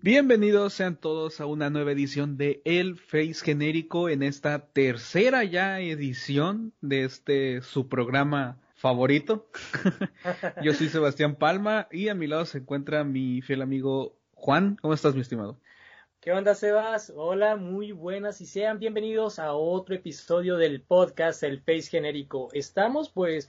Bienvenidos sean todos a una nueva edición de El Face Genérico en esta tercera ya edición de este su programa favorito. Yo soy Sebastián Palma y a mi lado se encuentra mi fiel amigo Juan. ¿Cómo estás, mi estimado? ¿Qué onda, Sebas? Hola, muy buenas y sean bienvenidos a otro episodio del podcast El Face Genérico. Estamos pues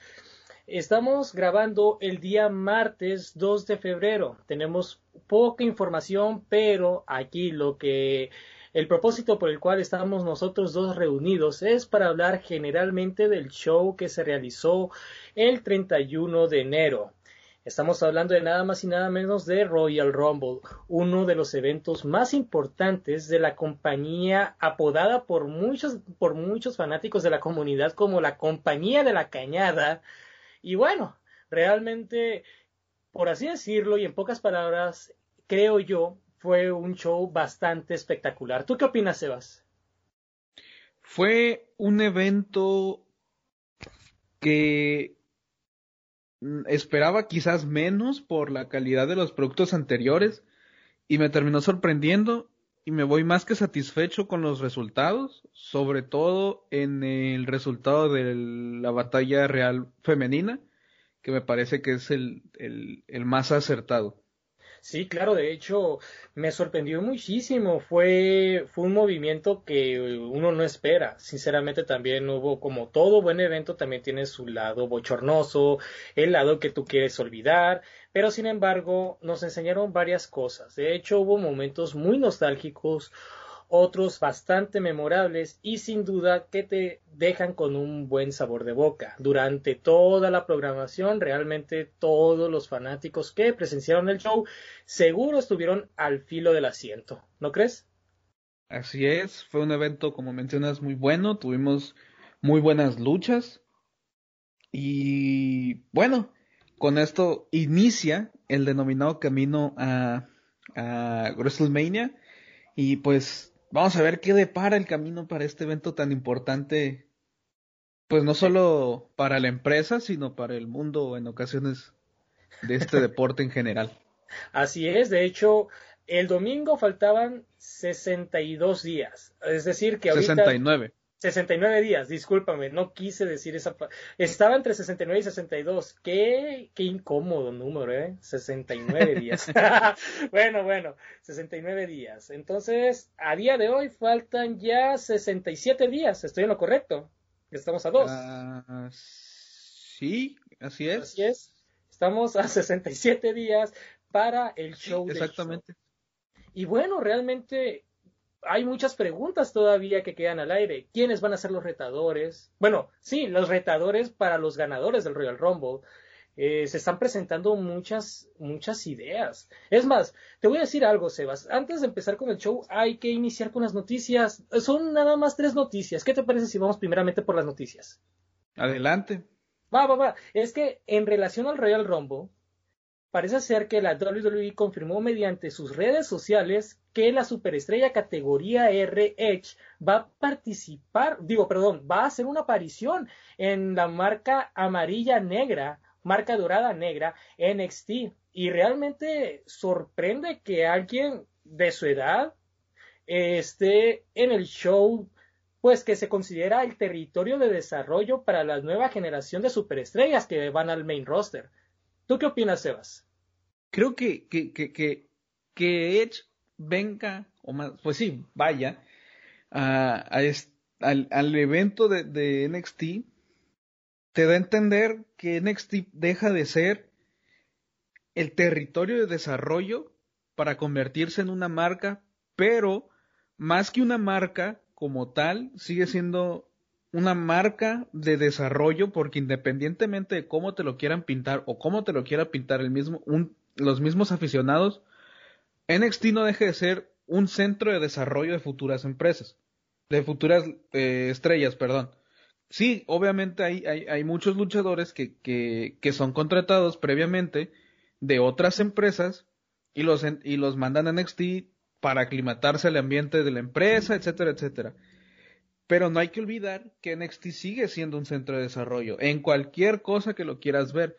Estamos grabando el día martes 2 de febrero. Tenemos poca información, pero aquí lo que el propósito por el cual estamos nosotros dos reunidos es para hablar generalmente del show que se realizó el 31 de enero. Estamos hablando de nada más y nada menos de Royal Rumble, uno de los eventos más importantes de la compañía apodada por muchos, por muchos fanáticos de la comunidad como la compañía de la cañada, y bueno, realmente, por así decirlo, y en pocas palabras, creo yo, fue un show bastante espectacular. ¿Tú qué opinas, Sebas? Fue un evento que mm, esperaba quizás menos por la calidad de los productos anteriores y me terminó sorprendiendo y me voy más que satisfecho con los resultados, sobre todo en el resultado de la batalla real femenina, que me parece que es el, el, más acertado. Sí, claro, de hecho me sorprendió muchísimo. Fue, fue un movimiento que uno no espera. Sinceramente también hubo, como todo buen evento, también tiene su lado bochornoso, el lado que tú quieres olvidar, pero sin embargo nos enseñaron varias cosas. De hecho hubo momentos muy nostálgicos, otros bastante memorables y sin duda que te dejan con un buen sabor de boca. Durante toda la programación, realmente todos los fanáticos que presenciaron el show seguro estuvieron al filo del asiento, ¿no crees? Así es, fue un evento, como mencionas, muy bueno, tuvimos muy buenas luchas y bueno, con esto inicia el denominado camino a, WrestleMania y pues vamos a ver qué depara el camino para este evento tan importante, pues no solo para la empresa, sino para el mundo en ocasiones de este deporte en general. Así es, de hecho, el domingo faltaban 62 días, es decir, que ahorita... 69. 69 días, discúlpame, no quise decir esa. Estaba entre 69 y 62. Qué, qué incómodo número, ¿eh? 69 días. bueno, bueno, 69 días. Entonces, a día de hoy faltan ya 67 días. ¿Estoy en lo correcto? Estamos a dos. Ah, sí, así es. Así es. Estamos a 67 días para el show. exactamente. Y bueno, realmente hay muchas preguntas todavía que quedan al aire. ¿Quiénes van a ser los retadores? Bueno, sí, los retadores para los ganadores del Royal Rumble. Eh, se están presentando muchas, muchas ideas. Es más, te voy a decir algo, Sebas. Antes de empezar con el show, hay que iniciar con las noticias. Son nada más tres noticias. ¿Qué te parece si vamos primeramente por las noticias? Adelante. Va, va, va. Es que en relación al Royal Rumble, Parece ser que la WWE confirmó mediante sus redes sociales que la superestrella categoría R va a participar, digo, perdón, va a hacer una aparición en la marca amarilla negra, marca dorada negra NXT. Y realmente sorprende que alguien de su edad esté en el show, pues que se considera el territorio de desarrollo para la nueva generación de superestrellas que van al main roster. ¿Tú qué opinas, Sebas? Creo que, que, que, que, Edge venga, o más, pues sí, vaya, a, al, al, evento de, de NXT, te da a entender que NXT deja de ser el territorio de desarrollo para convertirse en una marca, pero más que una marca como tal, sigue siendo una marca de desarrollo porque independientemente de cómo te lo quieran pintar o cómo te lo quiera pintar el mismo un, los mismos aficionados, NXT no deje de ser un centro de desarrollo de futuras empresas, de futuras eh, estrellas, perdón. Sí, obviamente hay, hay, hay muchos luchadores que, que, que, son contratados previamente de otras empresas y los, y los mandan a NXT para aclimatarse al ambiente de la empresa, etcétera, etcétera. Pero no hay que olvidar que NXT sigue siendo un centro de desarrollo en cualquier cosa que lo quieras ver.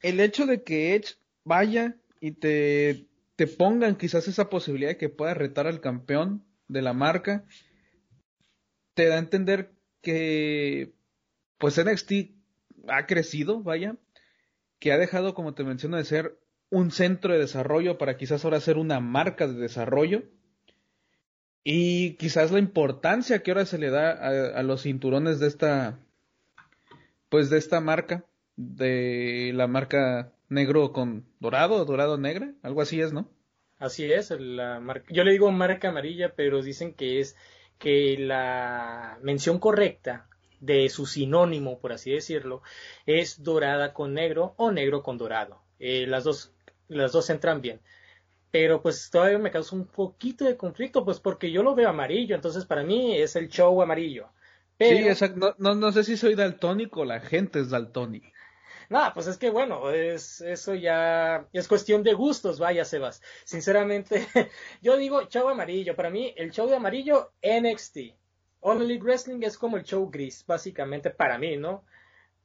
El hecho de que Edge vaya y te, te pongan quizás esa posibilidad de que pueda retar al campeón de la marca, te da a entender que pues NXT ha crecido, vaya, que ha dejado, como te menciono, de ser un centro de desarrollo para quizás ahora ser una marca de desarrollo. Y quizás la importancia que ahora se le da a, los cinturones de esta, pues de esta marca, de la marca negro con dorado, dorado negra, algo así es, ¿no? Así es, la marca, yo le digo marca amarilla, pero dicen que es que la mención correcta de su sinónimo, por así decirlo, es dorada con negro o negro con dorado. Eh, las, dos, las dos entran bien. Pero pues todavía me causa un poquito de conflicto, pues porque yo lo veo amarillo, entonces para mí es el show amarillo. Sí, exacto. No, no, sé si soy daltónico, la gente es daltónica. No, pues es que bueno, es, eso ya es cuestión de gustos, vaya Sebas. Sinceramente, yo digo show amarillo. Para mí, el show de amarillo, NXT. Elite Wrestling es como el show gris, básicamente para mí, ¿no?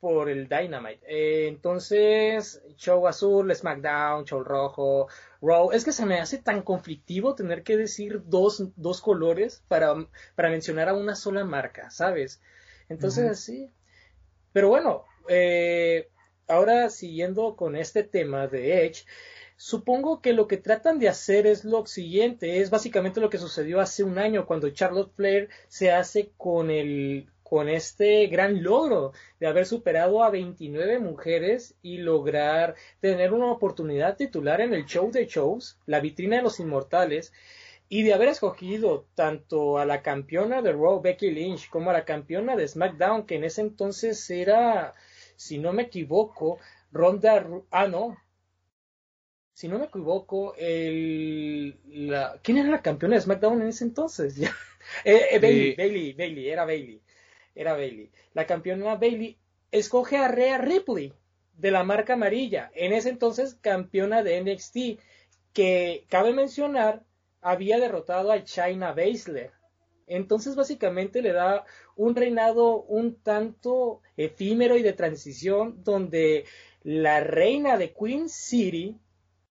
Por el Dynamite. Eh, entonces, show azul, SmackDown, show rojo, Raw. Es que se me hace tan conflictivo tener que decir dos, dos colores para, para mencionar a una sola marca, ¿sabes? Entonces, sí. Pero bueno, eh, ahora siguiendo con este tema de Edge, Supongo que lo que tratan de hacer es lo siguiente, es básicamente lo que sucedió hace un año cuando Charlotte Flair se hace con el con este gran logro de haber superado a 29 mujeres y lograr tener una oportunidad titular en el show de shows, la vitrina de los inmortales, y de haber escogido tanto a la campeona de Raw Becky Lynch como a la campeona de SmackDown, que en ese entonces era, si no me equivoco, Ronda, ah no, si no me equivoco, el, la, ¿quién era la campeona de SmackDown en ese entonces? Eh, eh, Bailey, Bailey, Bailey, era Bailey, era Bailey. La campeona Bailey escoge a Rhea Ripley de la marca amarilla, en ese entonces campeona de NXT, que cabe mencionar había derrotado a China Baszler. Entonces básicamente le da un reinado un tanto efímero y de transición donde la reina de Queen City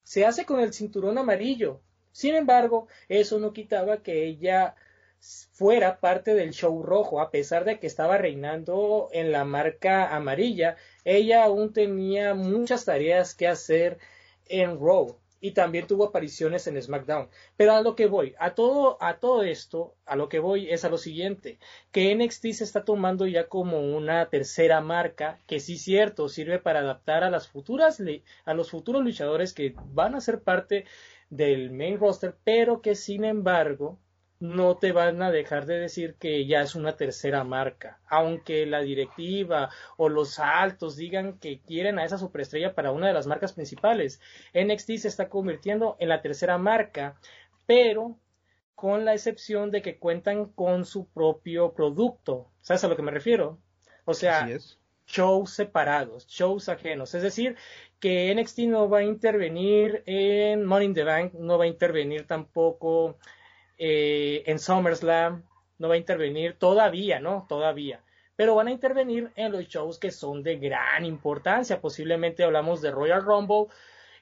se hace con el cinturón amarillo. Sin embargo, eso no quitaba que ella fuera parte del show rojo, a pesar de que estaba reinando en la marca amarilla, ella aún tenía muchas tareas que hacer en Raw y también tuvo apariciones en SmackDown. Pero a lo que voy, a todo, a todo esto, a lo que voy es a lo siguiente, que NXT se está tomando ya como una tercera marca, que sí cierto, sirve para adaptar a las futuras, a los futuros luchadores que van a ser parte del main roster, pero que sin embargo no te van a dejar de decir que ya es una tercera marca, aunque la directiva o los altos digan que quieren a esa superestrella para una de las marcas principales. NXT se está convirtiendo en la tercera marca, pero con la excepción de que cuentan con su propio producto. ¿Sabes a lo que me refiero? O sea, shows separados, shows ajenos. Es decir, que NXT no va a intervenir en Money in the Bank, no va a intervenir tampoco eh, en SummerSlam, no va a intervenir todavía, ¿no? Todavía. Pero van a intervenir en los shows que son de gran importancia. Posiblemente hablamos de Royal Rumble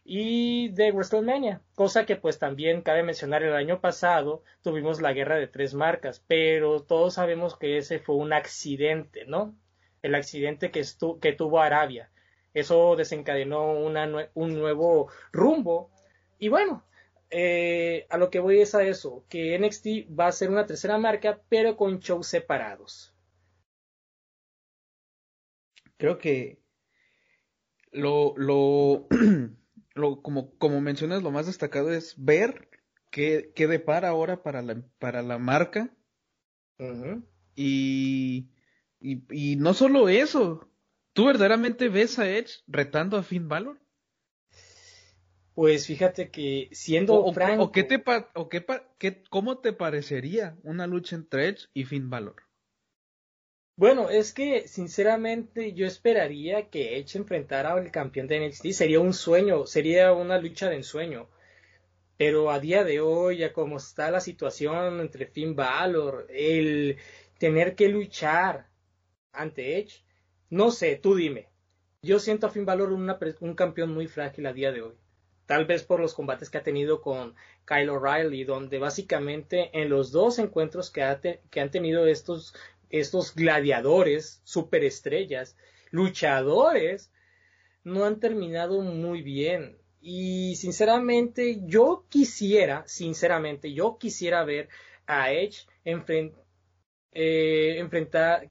y de WrestleMania, cosa que pues también cabe mencionar el año pasado tuvimos la guerra de tres marcas, pero todos sabemos que ese fue un accidente, ¿no? El accidente que, que tuvo Arabia. Eso desencadenó un nuevo rumbo. Y bueno, eh, a lo que voy es a eso, que NXT va a ser una tercera marca, pero con shows separados. Creo que lo, lo, lo como, como mencionas, lo más destacado es ver qué, qué depara ahora para la, para la marca. y, y, y no solo eso, ¿tú verdaderamente ves a Edge retando a Finn Balor? Pues fíjate que siendo o, franco... O, qué te o qué, ¿Cómo te parecería una lucha entre Edge y Finn Balor? Bueno, es que sinceramente yo esperaría que Edge enfrentara al campeón de NXT. Sería un sueño, sería una lucha de ensueño. Pero a día de hoy, ya como está la situación entre Finn Balor, el tener que luchar ante Edge, no sé, tú dime. Yo siento a Finn Balor un campeón muy frágil a día de hoy. Tal vez por los combates que ha tenido con Kyle O'Reilly, donde básicamente en los dos encuentros que, que han tenido estos estos gladiadores, superestrellas, luchadores, no han terminado muy bien. Y sinceramente, yo quisiera, sinceramente, yo quisiera ver a Edge eh,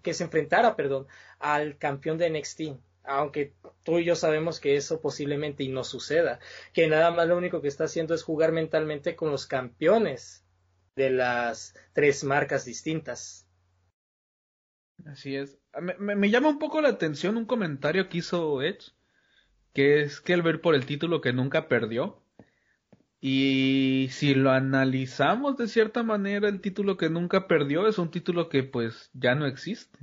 que se enfrentara, perdón, al campeón de NXT. Aunque tú y yo sabemos que eso posiblemente y no suceda. Que nada más lo único que está haciendo es jugar mentalmente con los campeones de las tres marcas distintas. Así es. Ah, me, llama un poco la atención un comentario que hizo Edge, que es que el ver por el título que nunca perdió. Y si lo analizamos de cierta manera, el título que nunca perdió es un título que pues ya no existe.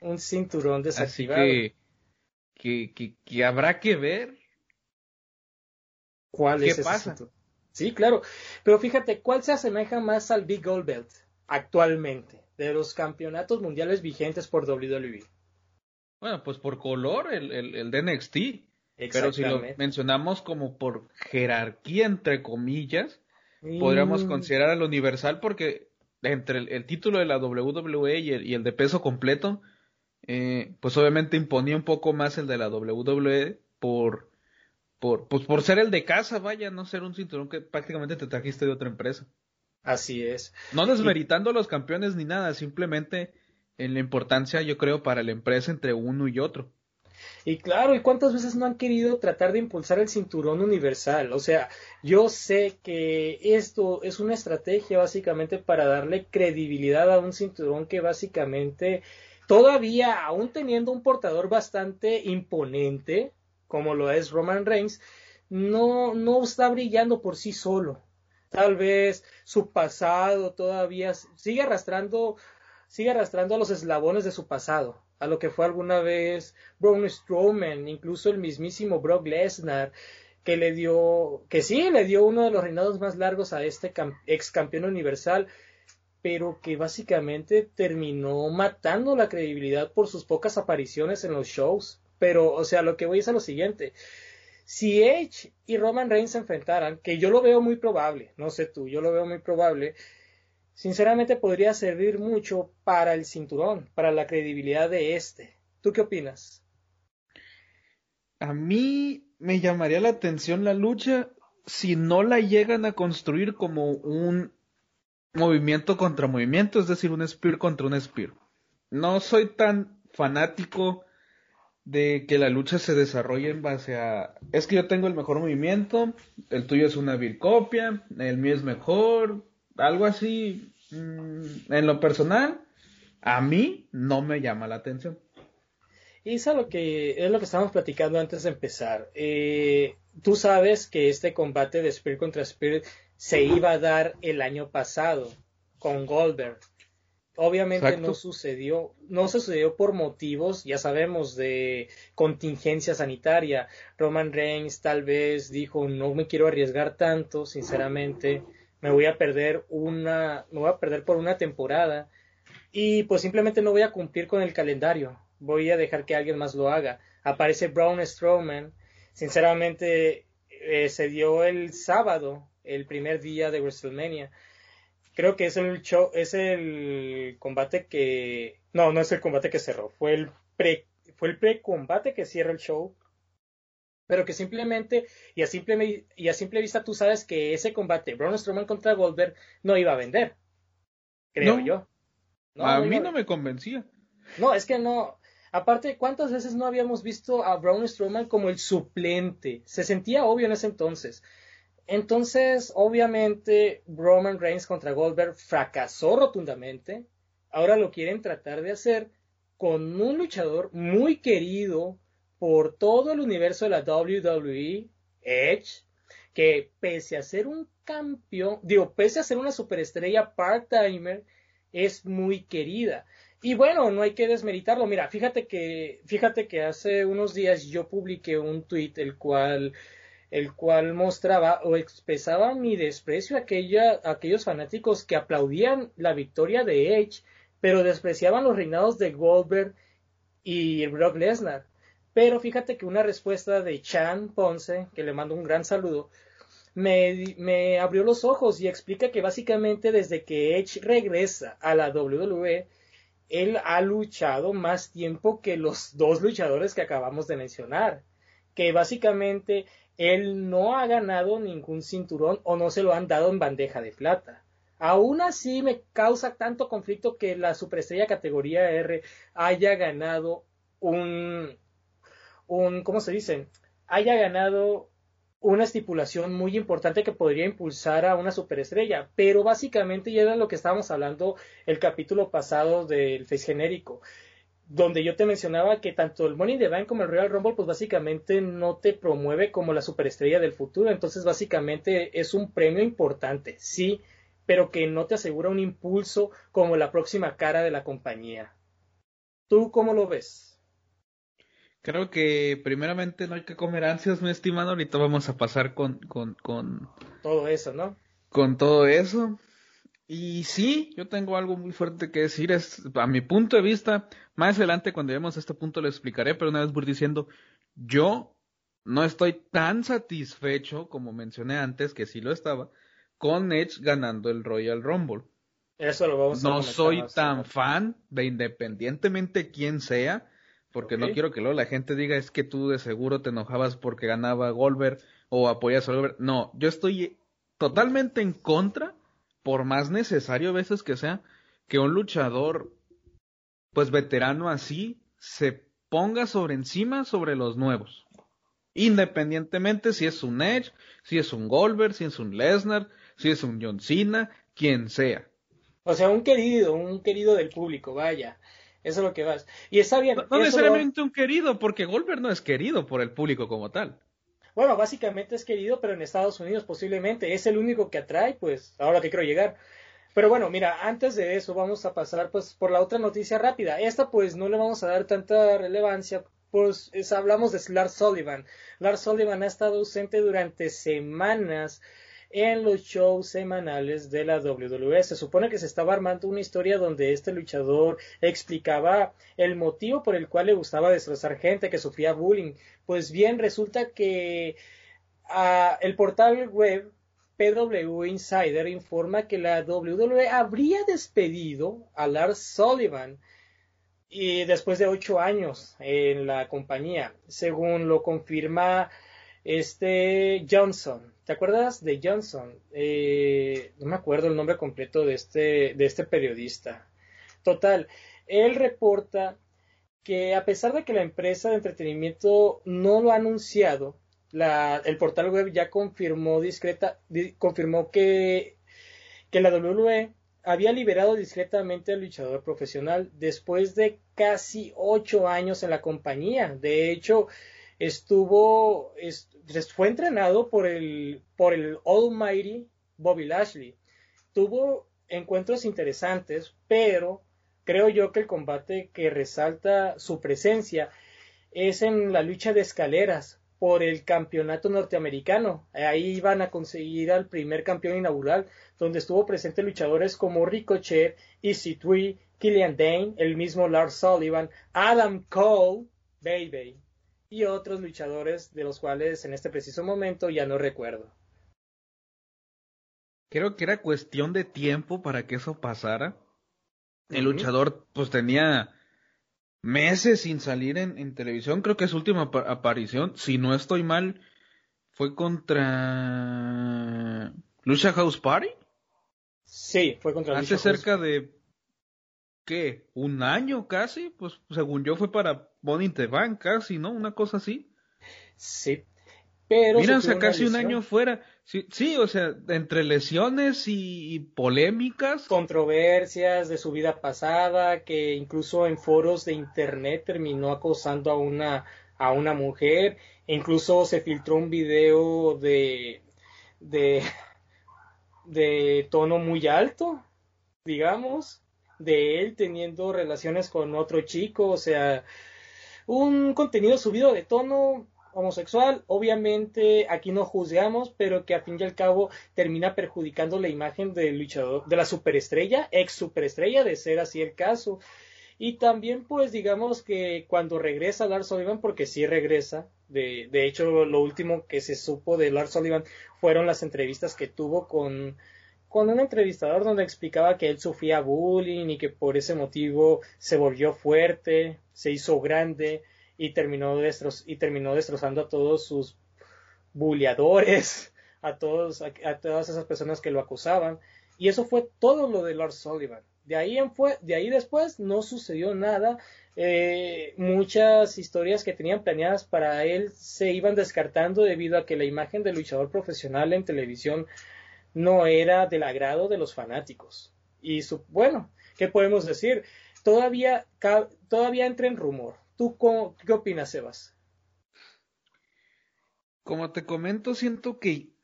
Un cinturón desactivado. Así que, que, que, habrá que ver cuál es ese pasa. Sí, claro. Pero fíjate, ¿cuál se asemeja más al Big Gold Belt actualmente? de los campeonatos mundiales vigentes por WWE. Bueno, pues por color, el, el, el de NXT. Pero si lo mencionamos como por jerarquía, entre comillas, podríamos mm. considerar al Universal porque entre el, título de la WWE y el, y el de peso completo, eh, pues obviamente imponía un poco más el de la WWE por, por, pues por ser el de casa, vaya, no ser un cinturón que prácticamente te trajiste de otra empresa. Así es. No desmeritando a los campeones ni nada, simplemente en la importancia, yo creo, para la empresa entre uno y otro. Y claro, ¿y cuántas veces no han querido tratar de impulsar el cinturón universal? O sea, yo sé que esto es una estrategia básicamente para darle credibilidad a un cinturón que básicamente todavía, aún teniendo un portador bastante imponente, como lo es Roman Reigns, no, no está brillando por sí solo. Tal vez su pasado todavía sigue arrastrando, sigue arrastrando a los eslabones de su pasado, a lo que fue alguna vez Braun Strowman, incluso el mismísimo Brock Lesnar, que le dio, que sí, le dio uno de los reinados más largos a este ex campeón universal, pero que básicamente terminó matando la credibilidad por sus pocas apariciones en los shows. Pero, o sea, lo que voy es lo siguiente. Si Edge y Roman Reigns se enfrentaran, que yo lo veo muy probable, no sé tú, yo lo veo muy probable, sinceramente podría servir mucho para el cinturón, para la credibilidad de este. ¿Tú qué opinas? A mí me llamaría la atención la lucha si no la llegan a construir como un movimiento contra movimiento, es decir, un spear contra un spear. No soy tan fanático de que la lucha se desarrolle en base a es que yo tengo el mejor movimiento, el tuyo es una vil copia, el mío es mejor, algo así. Mm, en lo personal, a mí no me llama la atención. Y es lo que es lo que estábamos platicando antes de empezar. Eh, tú sabes que este combate de Spirit contra Spirit se iba a dar el año pasado con Goldberg. Obviamente no sucedió, no sucedió por motivos, ya sabemos, de contingencia sanitaria. Roman Reigns tal vez dijo, no me quiero arriesgar tanto, sinceramente, me voy a perder una, me voy a perder por una temporada y pues simplemente no voy a cumplir con el calendario, voy a dejar que alguien más lo haga. Aparece Braun Strowman, sinceramente eh, se dio el sábado, el primer día de WrestleMania creo que es el show, es el combate que, no, no es el combate que cerró, fue el pre, fue el pre-combate que cierra el show, pero que simplemente, y a simple, y a simple vista tú sabes que ese combate, Braun Strowman contra Goldberg, no iba a vender, creo yo. a mí no me convencía. No, es que no, Aparte, ¿cuántas veces no habíamos visto a Braun Strowman como el suplente? Se sentía obvio en ese entonces. Entonces, obviamente, Roman Reigns contra Goldberg fracasó rotundamente. Ahora lo quieren tratar de hacer con un luchador muy querido por todo el universo de la WWE, Edge, que pese a ser un campeón, digo, pese a ser una superestrella part-timer, es muy querida. Y bueno, no hay que desmeritarlo. Mira, fíjate que, fíjate que hace unos días yo publiqué un tweet el cual, el cual mostraba o expresaba mi desprecio a, aquella, a aquellos fanáticos que aplaudían la victoria de Edge, pero despreciaban los reinados de Goldberg y Brock Lesnar. Pero fíjate que una respuesta de Chan Ponce, que le mando un gran saludo, me, me, abrió los ojos y explica que básicamente desde que Edge regresa a la WWE, él ha luchado más tiempo que los dos luchadores que acabamos de mencionar. Que básicamente él no ha ganado ningún cinturón o no se lo han dado en bandeja de plata. Aún así me causa tanto conflicto que la superestrella categoría R haya ganado un, un, ¿cómo se dice? Haya ganado una estipulación muy importante que podría impulsar a una superestrella, pero básicamente ya era lo que estábamos hablando el capítulo pasado del Face genérico, donde yo te mencionaba que tanto el Money in the Bank como el Royal Rumble, pues básicamente no te promueve como la superestrella del futuro, entonces básicamente es un premio importante, sí, pero que no te asegura un impulso como la próxima cara de la compañía. ¿Tú cómo lo ves? Creo que primeramente no hay que comer ansias, mi estimado. Ahorita vamos a pasar con, con, con... Todo eso, ¿no? Con todo eso. Y sí, yo tengo algo muy fuerte que decir. Es, a mi punto de vista, más adelante cuando lleguemos a este punto lo explicaré, pero una vez voy diciendo, yo no estoy tan satisfecho como mencioné antes, que sí lo estaba, con Edge ganando el Royal Rumble. Eso lo vamos a No soy tan fan de independientemente quién sea porque no quiero que luego la gente diga es que tú de seguro te enojabas porque ganaba Goldberg o apoyas a Goldberg. No, yo estoy totalmente en contra, por más necesario a veces que sea, que un luchador, pues veterano así, se ponga sobre encima sobre los nuevos. Independientemente si es un Edge, si es un Goldberg, si es un Lesnar, si es un John Cena, quien sea. O sea, un querido, un querido del público, vaya. Eso es lo que vas. Y está bien. No, necesariamente un querido, porque Goldberg no es querido por el público como tal. Bueno, básicamente es querido, pero en Estados Unidos posiblemente es el único que atrae, pues, ahora que quiero llegar. Pero bueno, mira, antes de eso vamos a pasar pues por la otra noticia rápida. Esta pues no le vamos a dar tanta relevancia, pues hablamos de Lars Sullivan. Lars Sullivan ha estado ausente durante semanas en los shows semanales de la WWE. Se supone que se estaba armando una historia donde este luchador explicaba el motivo por el cual le gustaba destrozar gente, que sufría bullying. Pues bien, resulta que ah, el portal web PW Insider informa que la WWE habría despedido a Lars Sullivan y después de ocho años en la compañía, según lo confirma este Johnson. ¿Te acuerdas de Johnson? Eh, no me acuerdo el nombre completo de este, de este periodista. Total, él reporta que a pesar de que la empresa de entretenimiento no lo ha anunciado, la, el portal web ya confirmó discreta, confirmó que, que la WWE había liberado discretamente al luchador profesional después de casi ocho años en la compañía. De hecho, estuvo, fue entrenado por el, por el Almighty Bobby Lashley. Tuvo encuentros interesantes, pero creo yo que el combate que resalta su presencia es en la lucha de escaleras por el campeonato norteamericano. Ahí iban a conseguir al primer campeón inaugural, donde estuvo presente luchadores como Ricochet, Easy Tree, Killian Dane, el mismo Lars Sullivan, Adam Cole, Baby y otros luchadores de los cuales en este preciso momento ya no recuerdo. Creo que era cuestión de tiempo para que eso pasara. El luchador pues tenía meses sin salir en, televisión. Creo que su última aparición, si no estoy mal, fue contra Lucha House Party. Sí, fue contra Hace cerca de ¿qué? ¿Un año casi? Pues según yo fue para Bonnie the Bank casi, ¿no? Una cosa así. Sí. Pero Mira, o sea, casi un año fuera. Sí, sí, o sea, entre lesiones y, polémicas. Controversias de su vida pasada, que incluso en foros de internet terminó acosando a una, a una mujer. E incluso se filtró un video de, de, de tono muy alto, digamos de él teniendo relaciones con otro chico, o sea, un contenido subido de tono homosexual, obviamente aquí no juzgamos, pero que a fin y al cabo termina perjudicando la imagen del luchador, de la superestrella, ex superestrella, de ser así el caso. Y también, pues, digamos que cuando regresa Lars Sullivan, porque sí regresa, de, de hecho, lo último que se supo de Lars Sullivan fueron las entrevistas que tuvo con, con un entrevistador donde explicaba que él sufría bullying y que por ese motivo se volvió fuerte, se hizo grande y terminó, y terminó destrozando a todos sus bulleadores, a, todos, a, todas esas personas que lo acusaban. Y eso fue todo lo de Lord Sullivan. De ahí, en fue, de ahí después no sucedió nada. Eh, muchas historias que tenían planeadas para él se iban descartando debido a que la imagen del luchador profesional en televisión no era del agrado de los fanáticos. Y su, bueno, ¿qué podemos decir? Todavía, todavía entra en rumor. ¿Tú qué opinas, Sebas? Como te comento, siento que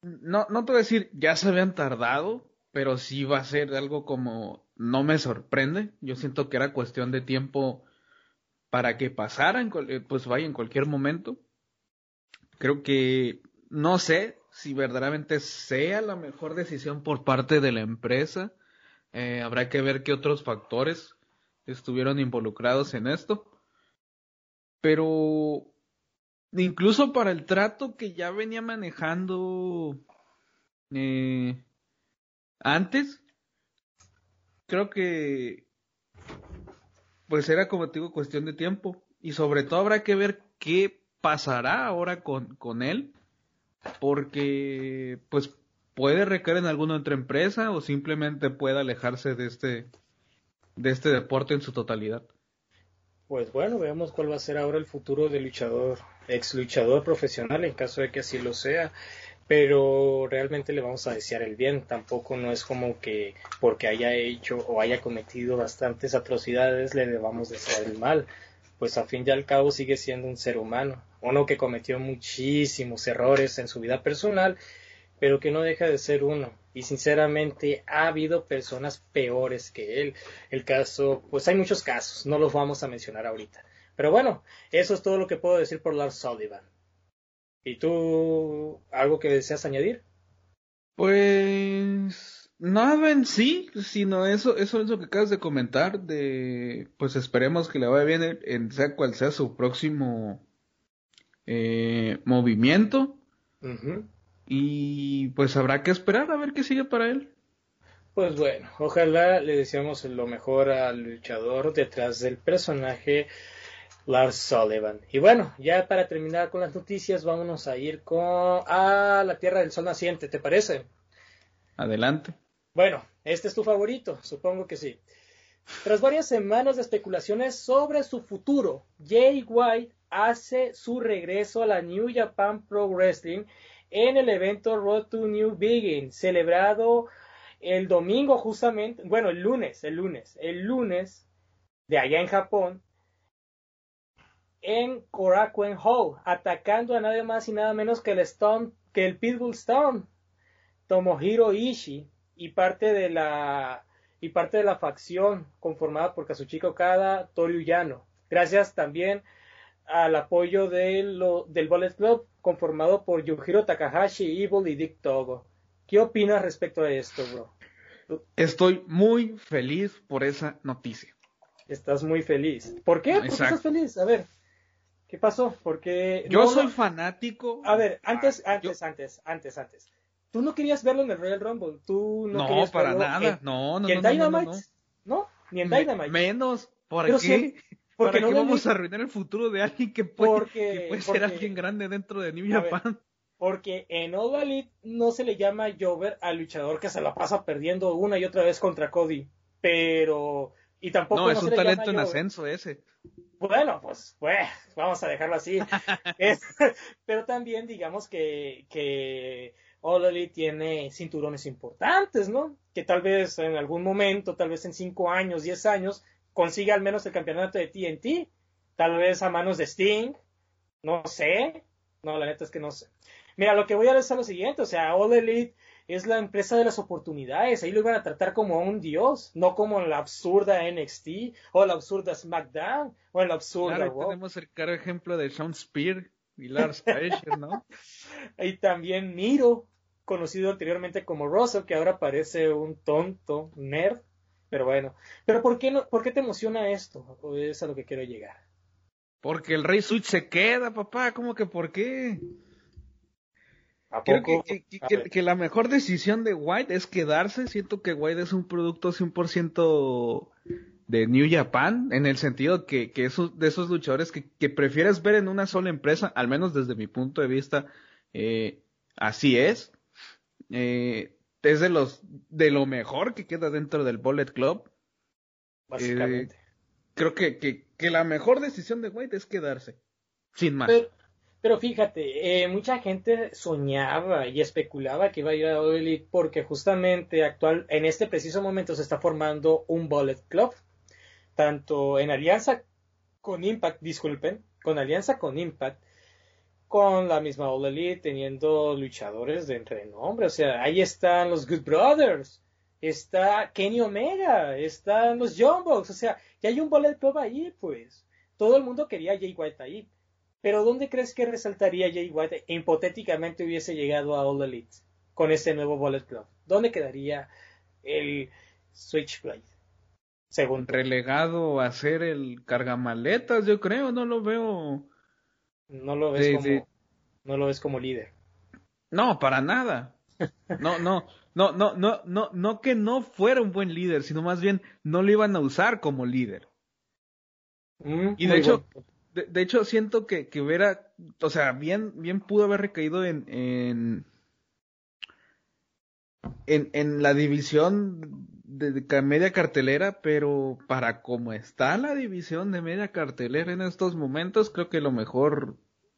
no, no te voy a decir ya se habían tardado, pero sí va a ser algo como no me sorprende. Yo siento que era cuestión de tiempo para que pasara, eh, pues vaya en cualquier momento. Creo que no sé, si verdaderamente sea la mejor decisión por parte de la empresa. Eh, habrá que ver qué otros factores estuvieron involucrados en esto. Pero incluso para el trato que ya venía manejando eh, antes, creo que pues era como digo cuestión de tiempo y sobre todo habrá que ver qué pasará ahora con, con él porque pues puede recaer en alguna otra empresa o simplemente puede alejarse de este de este deporte en su totalidad. Pues bueno, veamos cuál va a ser ahora el futuro del luchador, ex luchador profesional en caso de que así lo sea, pero realmente le vamos a desear el bien, tampoco no es como que porque haya hecho o haya cometido bastantes atrocidades le debamos desear el mal, pues a fin y al cabo sigue siendo un ser humano, uno que cometió muchísimos errores en su vida personal, pero que no deja de ser uno. Y sinceramente ha habido personas peores que él. El caso, pues hay muchos casos, no los vamos a mencionar ahorita. Pero bueno, eso es todo lo que puedo decir por Lars Sullivan. ¿Y tú algo que deseas añadir? Pues nada en sí, sino eso, eso es lo que acabas de comentar, de pues esperemos que le vaya bien en sea cual sea su próximo eh, movimiento. Y pues habrá que esperar a ver qué sigue para él. Pues bueno, ojalá le deseamos lo mejor al luchador detrás del personaje Lars Sullivan. Y bueno, ya para terminar con las noticias, vámonos a ir con a la Tierra del Sol Naciente, ¿te parece? Adelante. Bueno, este es tu favorito, supongo que sí. Tras varias semanas de especulaciones sobre su futuro, Jay White hace su regreso a la New Japan Pro Wrestling en el evento Road to New Begin, celebrado el domingo justamente, bueno, el lunes, el lunes, el lunes de allá en Japón, en Korakuen Hall, atacando a nada más y nada menos que el Stone, que el Pitbull Stone, Tomohiro Ishii y parte de la y parte de la facción conformada por Kazuchika Okada, Toru Yano. Gracias también al apoyo del Bullet Club conformado por Yujiro Takahashi, Evil y Dick Togo. ¿Qué opinas respecto a esto, bro? Estoy muy feliz por esa noticia. Estás muy feliz. ¿Por qué? ¿Por qué estás feliz? A ver, ¿qué pasó? Porque yo soy fanático. A ver, antes, antes, antes, antes, antes. Tú no querías verlo en el Royal Rumble. Tú no, no para nada. no, no, ¿Y en Dynamite? No, ni en Dynamite. Menos. ¿Por qué? Porque no vamos a arruinar el futuro de alguien que puede, ser alguien grande dentro de New Japan. porque en All no se le llama Jover al luchador que se la pasa perdiendo una y otra vez contra Cody. Pero. Y tampoco. No, es un talento en ascenso ese. Bueno, pues, pues, vamos a dejarlo así. pero también digamos que, que All tiene cinturones importantes, ¿no? Que tal vez en algún momento, tal vez en cinco años, diez años, consiga al menos el campeonato de TNT, tal vez a manos de Sting, no sé, no, la neta es que no sé. Mira, lo que voy a decir es lo siguiente, o sea, All Elite es la empresa de las oportunidades, ahí lo iban a tratar como un dios, no como la absurda NXT o la absurda SmackDown o la absurda claro, tenemos el claro ejemplo de Sean Spear y Lars ¿no? y también Miro, conocido anteriormente como Russell, que ahora parece un tonto nerd, pero bueno. Pero ¿por qué, no, ¿por qué te emociona esto? Es a lo que quiero llegar. Porque el Rey Switch se queda, papá, ¿cómo que por qué? Creo que, la mejor decisión de White es quedarse. Siento que White es un producto 100% de New Japan, en el sentido que, que esos, de esos luchadores que, que, prefieres ver en una sola empresa, al menos desde mi punto de vista, eh, así es. Eh, es de los de lo mejor que queda dentro del Bullet Club. Básicamente. Eh, creo que, que, la mejor decisión de White es quedarse. Sin más. Pero, fíjate, eh, mucha gente soñaba y especulaba que iba a ir a Elite porque justamente actual, en este preciso momento se está formando un Bullet Club, tanto en alianza con Impact, disculpen, con alianza con Impact, con la misma All Elite, teniendo luchadores de renombre. O sea, ahí están los Good Brothers, está Kenny Omega, están los Young Bucks. O sea, ya hay un Bullet Club ahí, pues. Todo el mundo quería a Jay White ahí. Pero ¿dónde crees que resaltaría Jay White hipotéticamente hubiese llegado a All Elite con ese nuevo Bullet Club? ¿Dónde quedaría el Switchblade? Según relegado a ser el cargamaletas, yo creo, no lo veo no lo ves como no lo ves como líder. No, para nada. No, no, no, no, no, no, no que no fuera un buen líder, sino más bien no lo iban a usar como líder. Mm, y de hecho, de, hecho siento que, que hubiera, o sea, bien, bien pudo haber recaído en, en, en, en la división de, media cartelera, pero para cómo está la división de media cartelera en estos momentos, creo que lo mejor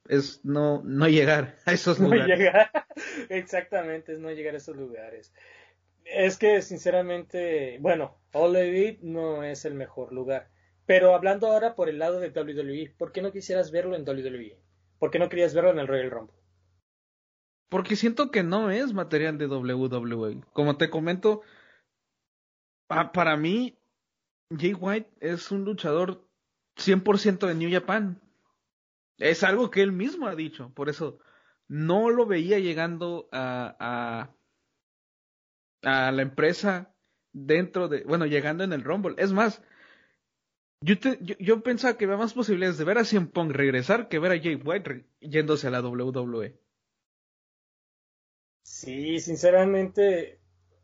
es no, no llegar a esos lugares. Llegar, exactamente, es no llegar a esos lugares. Es que sinceramente, bueno, All Elite no es el mejor lugar. Pero hablando ahora por el lado de WWE, ¿por qué no quisieras verlo en WWE? ¿Por qué no querías verlo en el Royal Rumble? Porque siento que no es material de WWE. Como te comento, para mí, Jay White es un luchador 100% de New Japan. Es algo que él mismo ha dicho. Por eso no lo veía llegando a, la empresa dentro de, bueno, llegando en el Rumble. Es más, yo, yo, pensaba que había más posibilidades de ver a CM Punk regresar que ver a Jay White yéndose a la WWE. Sí, sinceramente,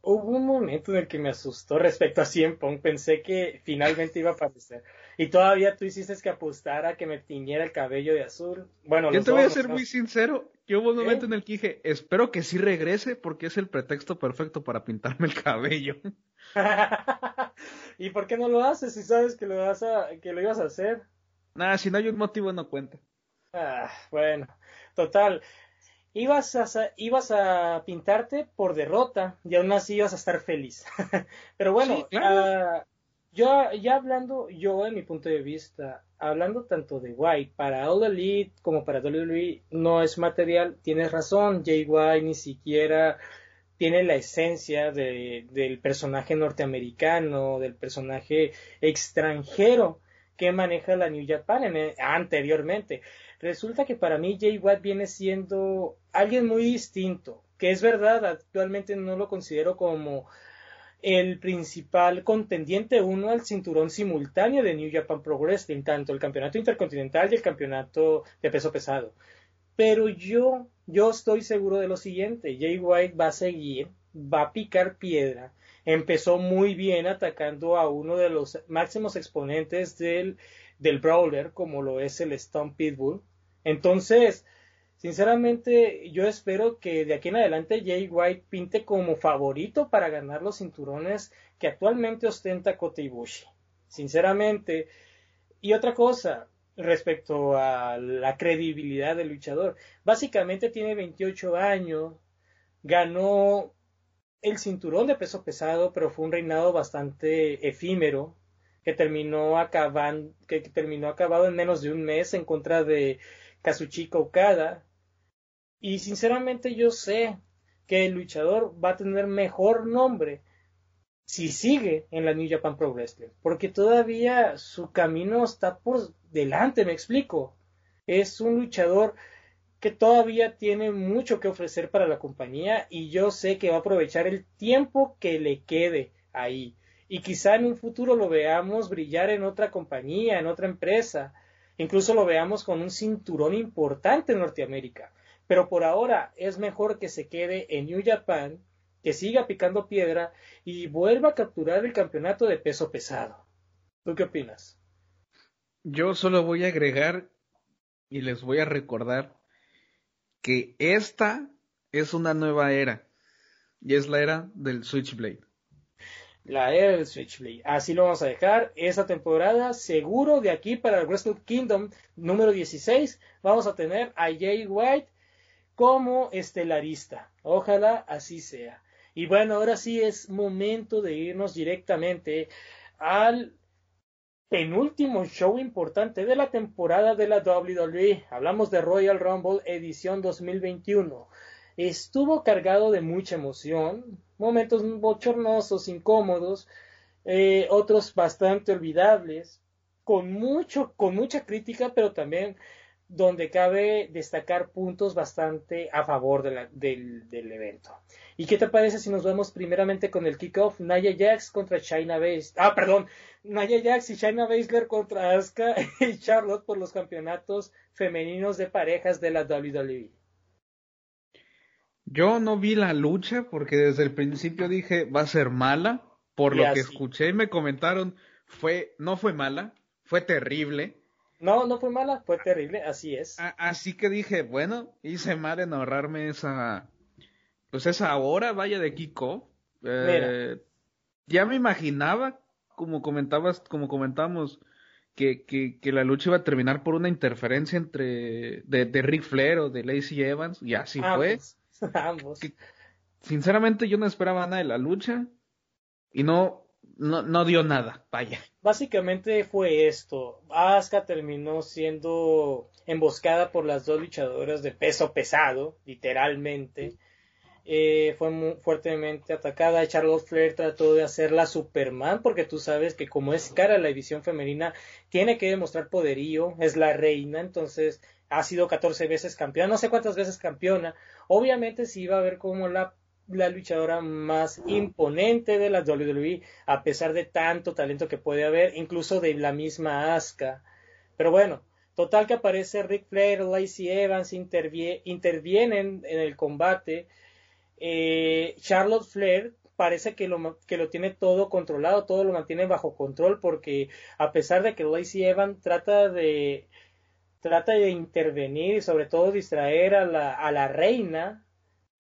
hubo un momento en el que me asustó respecto a CM Punk. Pensé que finalmente iba a aparecer. Y todavía tú hiciste que apostara que me tiñera el cabello de azul. Bueno, yo te voy a ser muy sincero. Yo hubo un momento en el que dije, espero que sí regrese porque es el pretexto perfecto para pintarme el cabello. ¿Y por qué no lo haces si sabes que lo, vas a, que lo ibas a hacer? Nada, si no hay un motivo no cuenta. Ah, bueno, total ibas a, ibas a pintarte por derrota y aún así ibas a estar feliz. Pero bueno, ah, yo ya hablando, yo en mi punto de vista, hablando tanto de White para All Elite como para WWE, no es material, tienes razón, Jay White ni siquiera tiene la esencia de, del personaje norteamericano, del personaje extranjero que maneja la New Japan anteriormente. Resulta que para mí Jay Watt viene siendo alguien muy distinto, que es verdad, actualmente no lo considero como el principal contendiente uno al cinturón simultáneo de New Japan Pro Wrestling, tanto el campeonato intercontinental y el campeonato de peso pesado. Pero yo, yo estoy seguro de lo siguiente, Jay White va a seguir, va a picar piedra. Empezó muy bien atacando a uno de los máximos exponentes del del brawler como lo es el Stone Pitbull. Entonces, sinceramente, yo espero que de aquí en adelante Jay White pinte como favorito para ganar los cinturones que actualmente ostenta Kota Ibushi. Sinceramente. Y otra cosa, respecto a la credibilidad del luchador. Básicamente tiene 28 años, ganó el cinturón de peso pesado, pero fue un reinado bastante efímero, que terminó acabando, que terminó acabado en menos de un mes en contra de Kazuchika Okada. Y sinceramente yo sé que el luchador va a tener mejor nombre si sigue en la New Japan Pro Wrestling, porque todavía su camino está por delante, me explico. Es un luchador que todavía tiene mucho que ofrecer para la compañía y yo sé que va a aprovechar el tiempo que le quede ahí. Y quizá en un futuro lo veamos brillar en otra compañía, en otra empresa, incluso lo veamos con un cinturón importante en Norteamérica. Pero por ahora es mejor que se quede en New Japan, que siga picando piedra y vuelva a capturar el campeonato de peso pesado. ¿Tú qué opinas? Yo solo voy a agregar y les voy a recordar que esta es una nueva era y es la era del Switchblade. La era del Switchblade. Así lo vamos a dejar. Esta temporada, seguro de aquí para el Wrestle Kingdom número 16, vamos a tener a Jay White como estelarista. Ojalá así sea. Y bueno, ahora sí es momento de irnos directamente al penúltimo show importante de la temporada de la WWE. Hablamos de Royal Rumble edición 2021. Estuvo cargado de mucha emoción, momentos bochornosos, incómodos, eh, otros bastante olvidables, con mucho, con mucha crítica, pero también donde cabe destacar puntos bastante a favor del, del, evento. ¿Y qué te parece si nos vemos primeramente con el kickoff Naya Jax contra China Baszler? Ah, perdón, Naya Jax y China Baszler contra Asuka y Charlotte por los campeonatos femeninos de parejas de la WWE. Yo no vi la lucha porque desde el principio dije va a ser mala. Por lo que escuché y me comentaron, fue, no fue mala, fue terrible. No, no fue mala, fue terrible, así es. así que dije, bueno, hice mal en ahorrarme esa, pues esa hora, vaya de Kiko. Eh, ya me imaginaba, como comentabas, como comentamos, que, que, que, la lucha iba a terminar por una interferencia entre de, de Ric Flair o de Lacey Evans, y así fue. Ambos. sinceramente yo no esperaba nada de la lucha y no no, no dio nada, vaya. Básicamente fue esto. Asuka terminó siendo emboscada por las dos luchadoras de peso pesado, literalmente. Eh, fue muy fuertemente atacada. Charlotte Flair trató de hacerla Superman, porque tú sabes que como es cara la división femenina, tiene que demostrar poderío, es la reina, entonces ha sido 14 veces campeona, no sé cuántas veces campeona. Obviamente sí iba a ver como la luchadora más imponente de la WWE, a pesar de tanto talento que puede haber, incluso de la misma Asuka. Pero bueno, total que aparece Rick Flair, Lacey Evans, intervienen en el combate. Eh, Charlotte Flair parece que lo, que lo tiene todo controlado, todo lo mantiene bajo control, porque a pesar de que Lacey Evans trata de trata de intervenir y sobre todo distraer a la, a la reina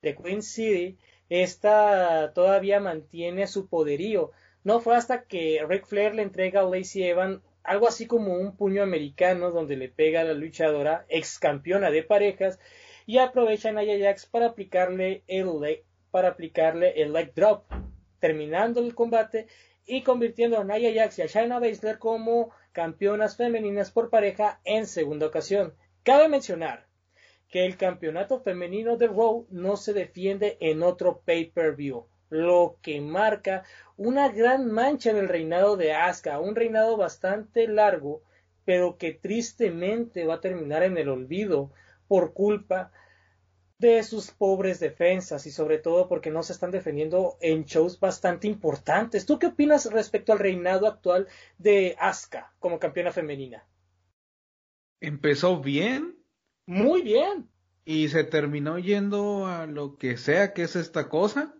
de Queen City, esta todavía mantiene su poderío. No fue hasta que Ric Flair le entrega a Lacey Evans algo así como un puño americano donde le pega a la luchadora, ex campeona de parejas, y aprovecha a Nia Jax para aplicarle el leg, para aplicarle el leg drop, terminando el combate y convirtiendo a Nia Jax y a Shayna Baszler como campeonas femeninas por pareja en segunda ocasión. Cabe mencionar que el campeonato femenino de Raw no se defiende en otro pay-per-view, lo que marca una gran mancha en el reinado de Asuka, un reinado bastante largo, pero que tristemente va a terminar en el olvido por culpa de sus pobres defensas y sobre todo porque no se están defendiendo en shows bastante importantes. ¿Tú qué opinas respecto al reinado actual de Asuka como campeona femenina? Empezó bien, muy bien. Y se terminó yendo a lo que sea que es esta cosa.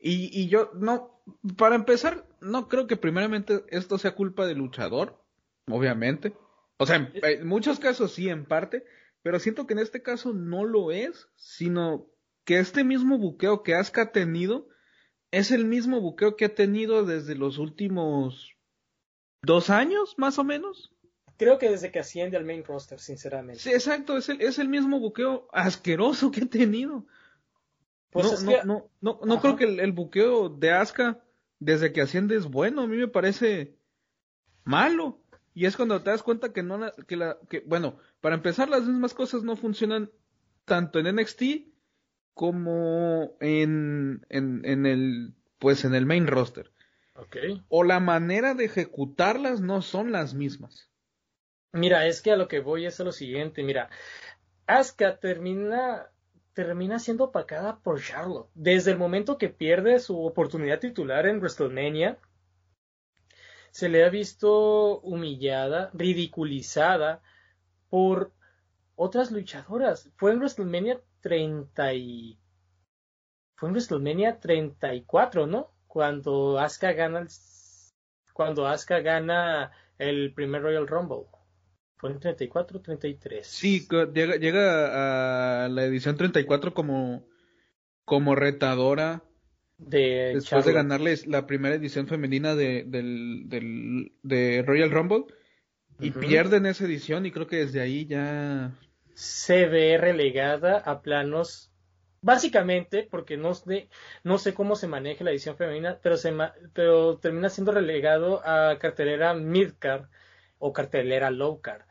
Y, y yo, no, para empezar, no creo que primeramente esto sea culpa del luchador, obviamente. O sea, en, muchos casos sí, en parte, pero siento que en este caso no lo es, sino que este mismo buqueo que Asuka ha tenido es el mismo buqueo que ha tenido desde los últimos dos años, más o menos creo que desde que asciende al main roster, sinceramente. Sí, exacto, es el, es el mismo buqueo asqueroso que he tenido. Pues no, no, no, no, creo que el, buqueo de Asuka desde que asciende es bueno, a mí me parece malo. Y es cuando te das cuenta que no que la que bueno, para empezar las mismas cosas no funcionan tanto en NXT como en, en, en el pues en el main roster. Okay. O la manera de ejecutarlas no son las mismas. Mira, es que a lo que voy es a lo siguiente, mira, Asuka termina termina siendo opacada por Charlotte. Desde el momento que pierde su oportunidad titular en WrestleMania, se le ha visto humillada, ridiculizada por otras luchadoras. Fue en WrestleMania 30 y... Fue en WrestleMania 34, ¿no? Cuando Asuka gana el... Cuando Asuka gana el primer Royal Rumble. Fue en 34 33. Sí, llega, llega a la edición 34 como, como retadora. De después de ganarles la primera edición femenina de, del, del, de Royal Rumble. Y pierden esa edición y creo que desde ahí ya... Se ve relegada a planos básicamente porque no sé, no sé cómo se maneja la edición femenina, pero, se, pero termina siendo relegado a cartelera midcard o cartelera lowcard.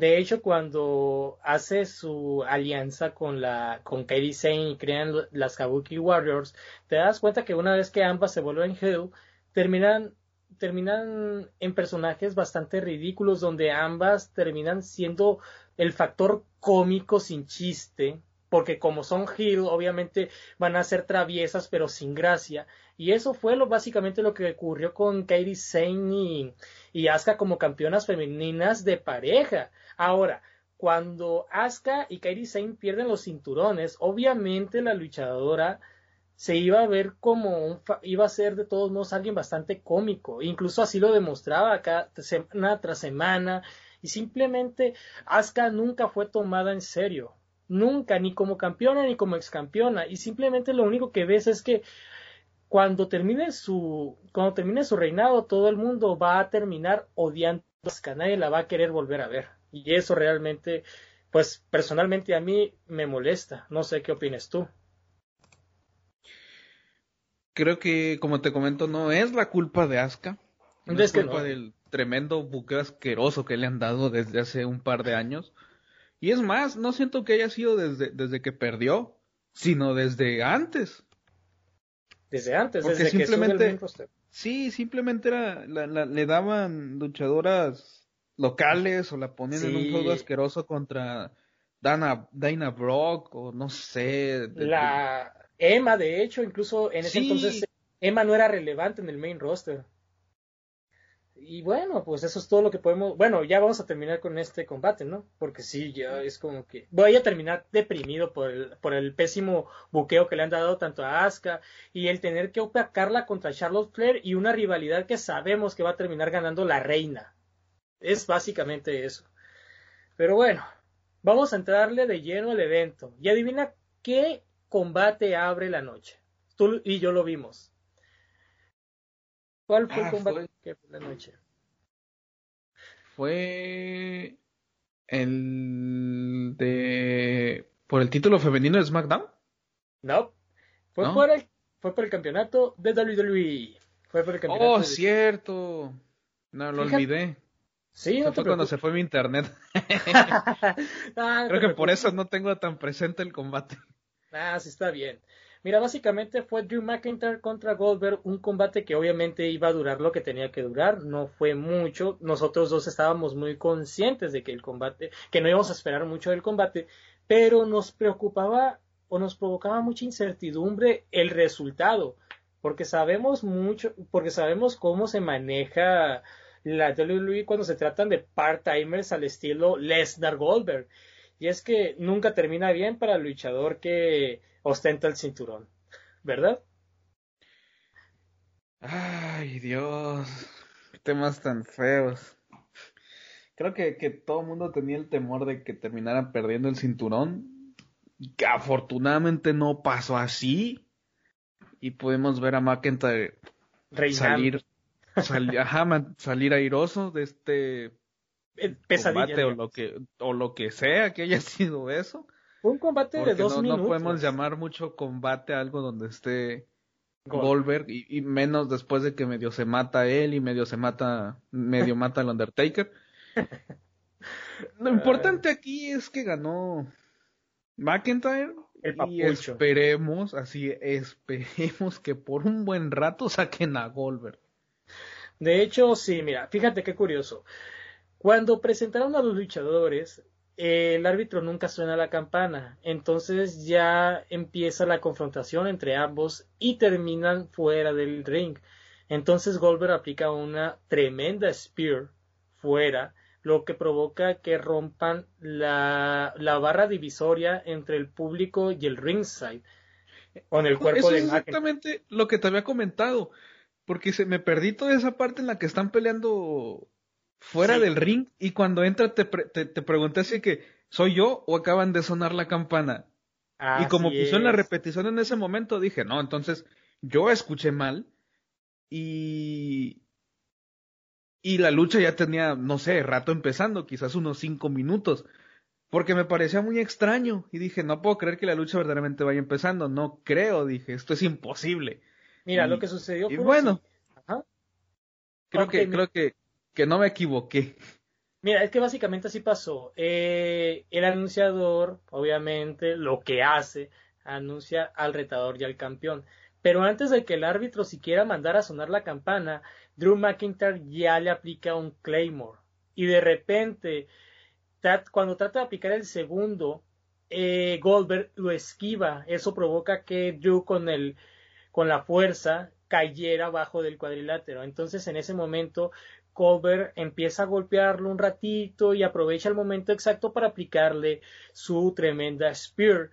De hecho, cuando hace su alianza con la con Katie Sane y crean las Kabuki Warriors, te das cuenta que una vez que ambas se vuelven heel, terminan terminan en personajes bastante ridículos donde ambas terminan siendo el factor cómico sin chiste porque como son heel obviamente van a ser traviesas pero sin gracia y eso fue lo básicamente lo que ocurrió con Katie Sane y, Asuka como campeonas femeninas de pareja. Ahora, cuando Asuka y Kairi Sane pierden los cinturones, obviamente la luchadora se iba a ver como un iba a ser de todos modos alguien bastante cómico, incluso así lo demostraba acá semana tras semana. Y simplemente Asuka nunca fue tomada en serio, nunca ni como campeona ni como excampeona y simplemente lo único que ves es que cuando termine su cuando termine su reinado todo el mundo va a terminar odiando a Asuka, nadie la va a querer volver a ver. Y eso realmente, pues personalmente a mí me molesta. No sé qué opinas tú. Creo que, como te comento, no es la culpa de Asuka. No es, culpa del tremendo buqueo asqueroso que le han dado desde hace un par de años. Y es más, no siento que haya sido desde, desde que perdió, sino desde antes. Desde antes, desde simplemente, que Sí, simplemente era, le daban luchadoras locales o la ponían en un juego asqueroso contra Dana, Dana Brock o no sé. la Emma, de hecho, incluso en ese entonces Emma no era relevante en el main roster. Y bueno, pues eso es todo lo que podemos. Bueno, ya vamos a terminar con este combate, ¿no? Porque sí, ya es como que. Voy a terminar deprimido por el, por el pésimo buqueo que le han dado tanto a Asuka y el tener que opacarla contra Charlotte Flair y una rivalidad que sabemos que va a terminar ganando la reina. Es básicamente eso. Pero bueno, vamos a entrarle de lleno al evento. Y adivina qué combate abre la noche. Tú y yo lo vimos. ¿Cuál fue el ah, combate que abre la noche? Fue el de por el título femenino de SmackDown. No, fue por el fue por el campeonato de WWE. Fue por el campeonato. Oh, cierto. No lo olvidé. Sí, no fue cuando se fue mi internet. Creo que por eso no tengo tan presente el combate. Ah, sí está bien. Mira, básicamente fue Drew McIntyre contra Goldberg, un combate que obviamente iba a durar lo que tenía que durar, no fue mucho. Nosotros dos estábamos muy conscientes de que el combate, que no íbamos a esperar mucho del combate, pero nos preocupaba o nos provocaba mucha incertidumbre el resultado, porque sabemos mucho, porque sabemos cómo se maneja la WWE cuando se tratan de part-timers al estilo Lesnar Goldberg. Y es que nunca termina bien para el luchador que ostenta el cinturón, ¿verdad? Ay, Dios, temas tan feos. Creo que, que todo el mundo tenía el temor de que terminara perdiendo el cinturón. Que afortunadamente no pasó así. Y pudimos ver a McIntyre salir salir airoso de este eh, combate o lo que o lo que sea que haya sido eso. Un combate de dos no, minutos. No podemos llamar mucho combate a algo donde esté Goldberg y, menos después de que medio se mata él y medio se mata medio mata al Undertaker. Lo importante aquí es que ganó McIntyre. y esperemos, así esperemos que por un buen rato saquen a Goldberg. De hecho, sí, mira, fíjate qué curioso. Cuando presentaron a los luchadores, el árbitro nunca suena la campana, entonces ya empieza la confrontación entre ambos y terminan fuera del ring. Entonces Goldberg aplica una tremenda spear fuera, lo que provoca que rompan la, barra divisoria entre el público y el ringside con el cuerpo Eso es exactamente lo que te había comentado, porque se me perdí toda esa parte en la que están peleando fuera del ring y cuando entra te, te, pregunté si que soy yo o acaban de sonar la campana. y como puso en la repetición en ese momento dije, no, entonces yo escuché mal y y la lucha ya tenía, no sé, rato empezando, quizás unos cinco minutos, porque me parecía muy extraño y dije, no puedo creer que la lucha verdaderamente vaya empezando, no creo, dije, esto es imposible. Mira, lo que sucedió fue... Y bueno, creo que, creo que que no me equivoqué. Mira, es que básicamente así pasó. Eh, el anunciador, obviamente, lo que hace, anuncia al retador y al campeón. Pero antes de que el árbitro siquiera mandara a sonar la campana, Drew McIntyre ya le aplica un Claymore. Y de repente, cuando trata de aplicar el segundo, eh, Goldberg lo esquiva. Eso provoca que Drew con, el, con la fuerza cayera abajo del cuadrilátero. Entonces, en ese momento, Goldberg empieza a golpearlo un ratito y aprovecha el momento exacto para aplicarle su tremenda spear,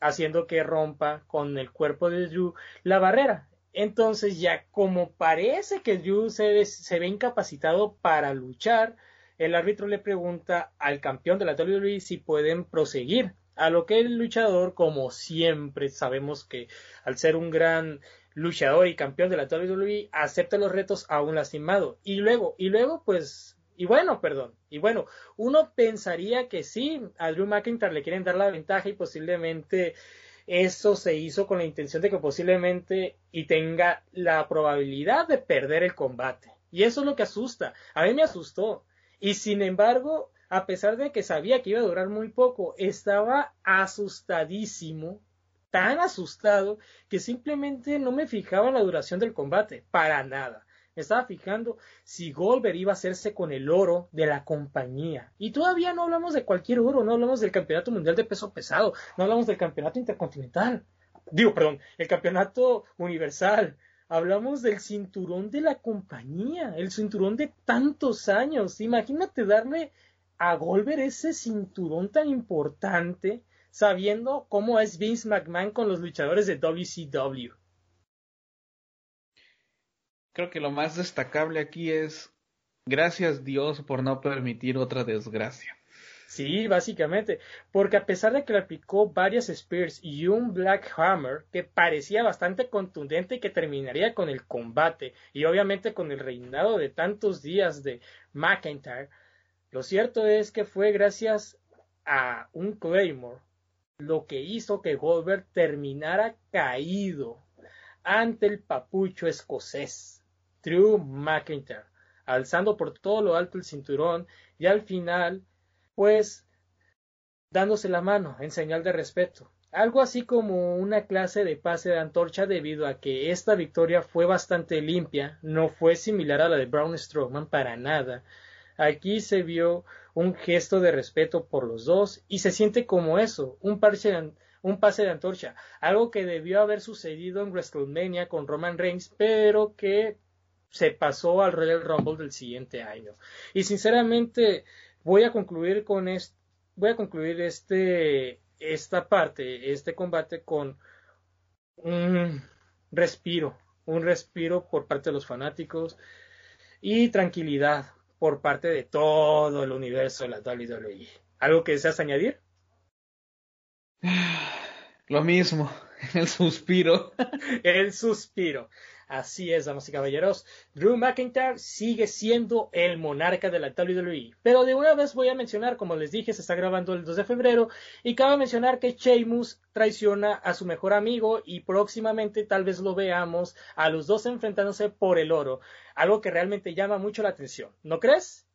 haciendo que rompa con el cuerpo de Drew la barrera. Entonces ya como parece que Drew se se ve incapacitado para luchar, el árbitro le pregunta al campeón de la WWE si pueden proseguir. A lo que el luchador, como siempre sabemos que al ser un gran luchador y campeón de la WWE, acepta los retos aún lastimado. Y luego, y luego, pues, y bueno, perdón, y bueno, uno pensaría que sí, a Drew McIntyre le quieren dar la ventaja y posiblemente eso se hizo con la intención de que posiblemente y tenga la probabilidad de perder el combate. Y eso es lo que asusta. A mí me asustó. Y sin embargo, a pesar de que sabía que iba a durar muy poco, estaba asustadísimo tan asustado que simplemente no me fijaba en la duración del combate, para nada. Me estaba fijando si Goldberg iba a hacerse con el oro de la compañía. Y todavía no hablamos de cualquier oro, no hablamos del campeonato mundial de peso pesado, no hablamos del campeonato intercontinental. Digo, perdón, el campeonato universal. Hablamos del cinturón de la compañía, el cinturón de tantos años. Imagínate darle a Goldberg ese cinturón tan importante sabiendo cómo es Vince McMahon con los luchadores de WCW. Creo que lo más destacable aquí es gracias Dios por no permitir otra desgracia. Sí, básicamente, porque a pesar de que le aplicó varias Spears y un Black Hammer que parecía bastante contundente y que terminaría con el combate y obviamente con el reinado de tantos días de McIntyre, lo cierto es que fue gracias a un Claymore lo que hizo que Goldberg terminara caído ante el papucho escocés, Drew McIntyre, alzando por todo lo alto el cinturón y al final, pues, dándose la mano en señal de respeto. Algo así como una clase de pase de antorcha debido a que esta victoria fue bastante limpia, no fue similar a la de Braun Strowman para nada. Aquí se vio un gesto de respeto por los dos y se siente como eso, un, un pase de antorcha, algo que debió haber sucedido en WrestleMania con Roman Reigns, pero que se pasó al Royal Rumble del siguiente año. Y sinceramente voy a concluir con este, voy a concluir este esta parte, este combate con un respiro, un respiro por parte de los fanáticos y tranquilidad, por parte de todo el universo de la WWE. ¿Algo que deseas añadir? Lo mismo, el suspiro. el suspiro. Así es, damas y caballeros. Drew McIntyre sigue siendo el monarca de la WWE. Pero de una vez voy a mencionar, como les dije, se está grabando el 2 de febrero. Y cabe mencionar que Sheamus traiciona a su mejor amigo y próximamente tal vez lo veamos a los dos enfrentándose por el oro. Algo que realmente llama mucho la atención. ¿No crees?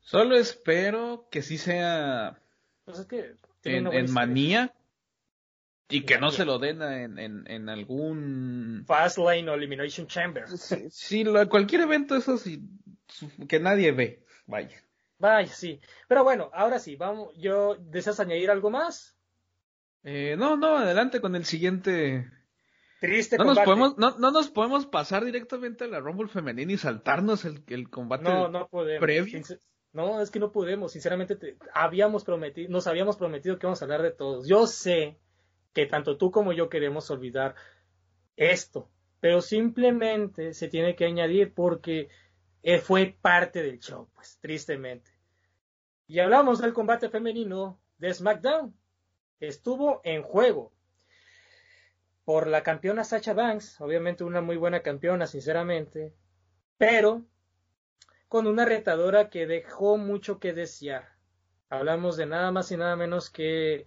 Solo espero que sí sea. Pues es que en, Manía y que no se lo den en, en, en algún Fastlane o Elimination Chamber. Sí, cualquier evento eso sí que nadie ve, vaya. Vaya, sí. Pero bueno, ahora sí, vamos, yo deseas añadir algo más? Eh, no, no, adelante con el siguiente Triste no Nos podemos, no, no, nos podemos pasar directamente a la Rumble femenina y saltarnos el, el combate no, no podemos. previo. No, es que no podemos. Sinceramente, habíamos prometido, nos habíamos prometido que vamos a hablar de todos. Yo sé que tanto tú como yo queremos olvidar esto, pero simplemente se tiene que añadir porque eh, fue parte del show, pues, tristemente. Y hablamos del combate femenino de SmackDown. Estuvo en juego por la campeona Sacha Banks, obviamente una muy buena campeona, sinceramente, pero con una retadora que dejó mucho que desear. Hablamos de nada más y nada menos que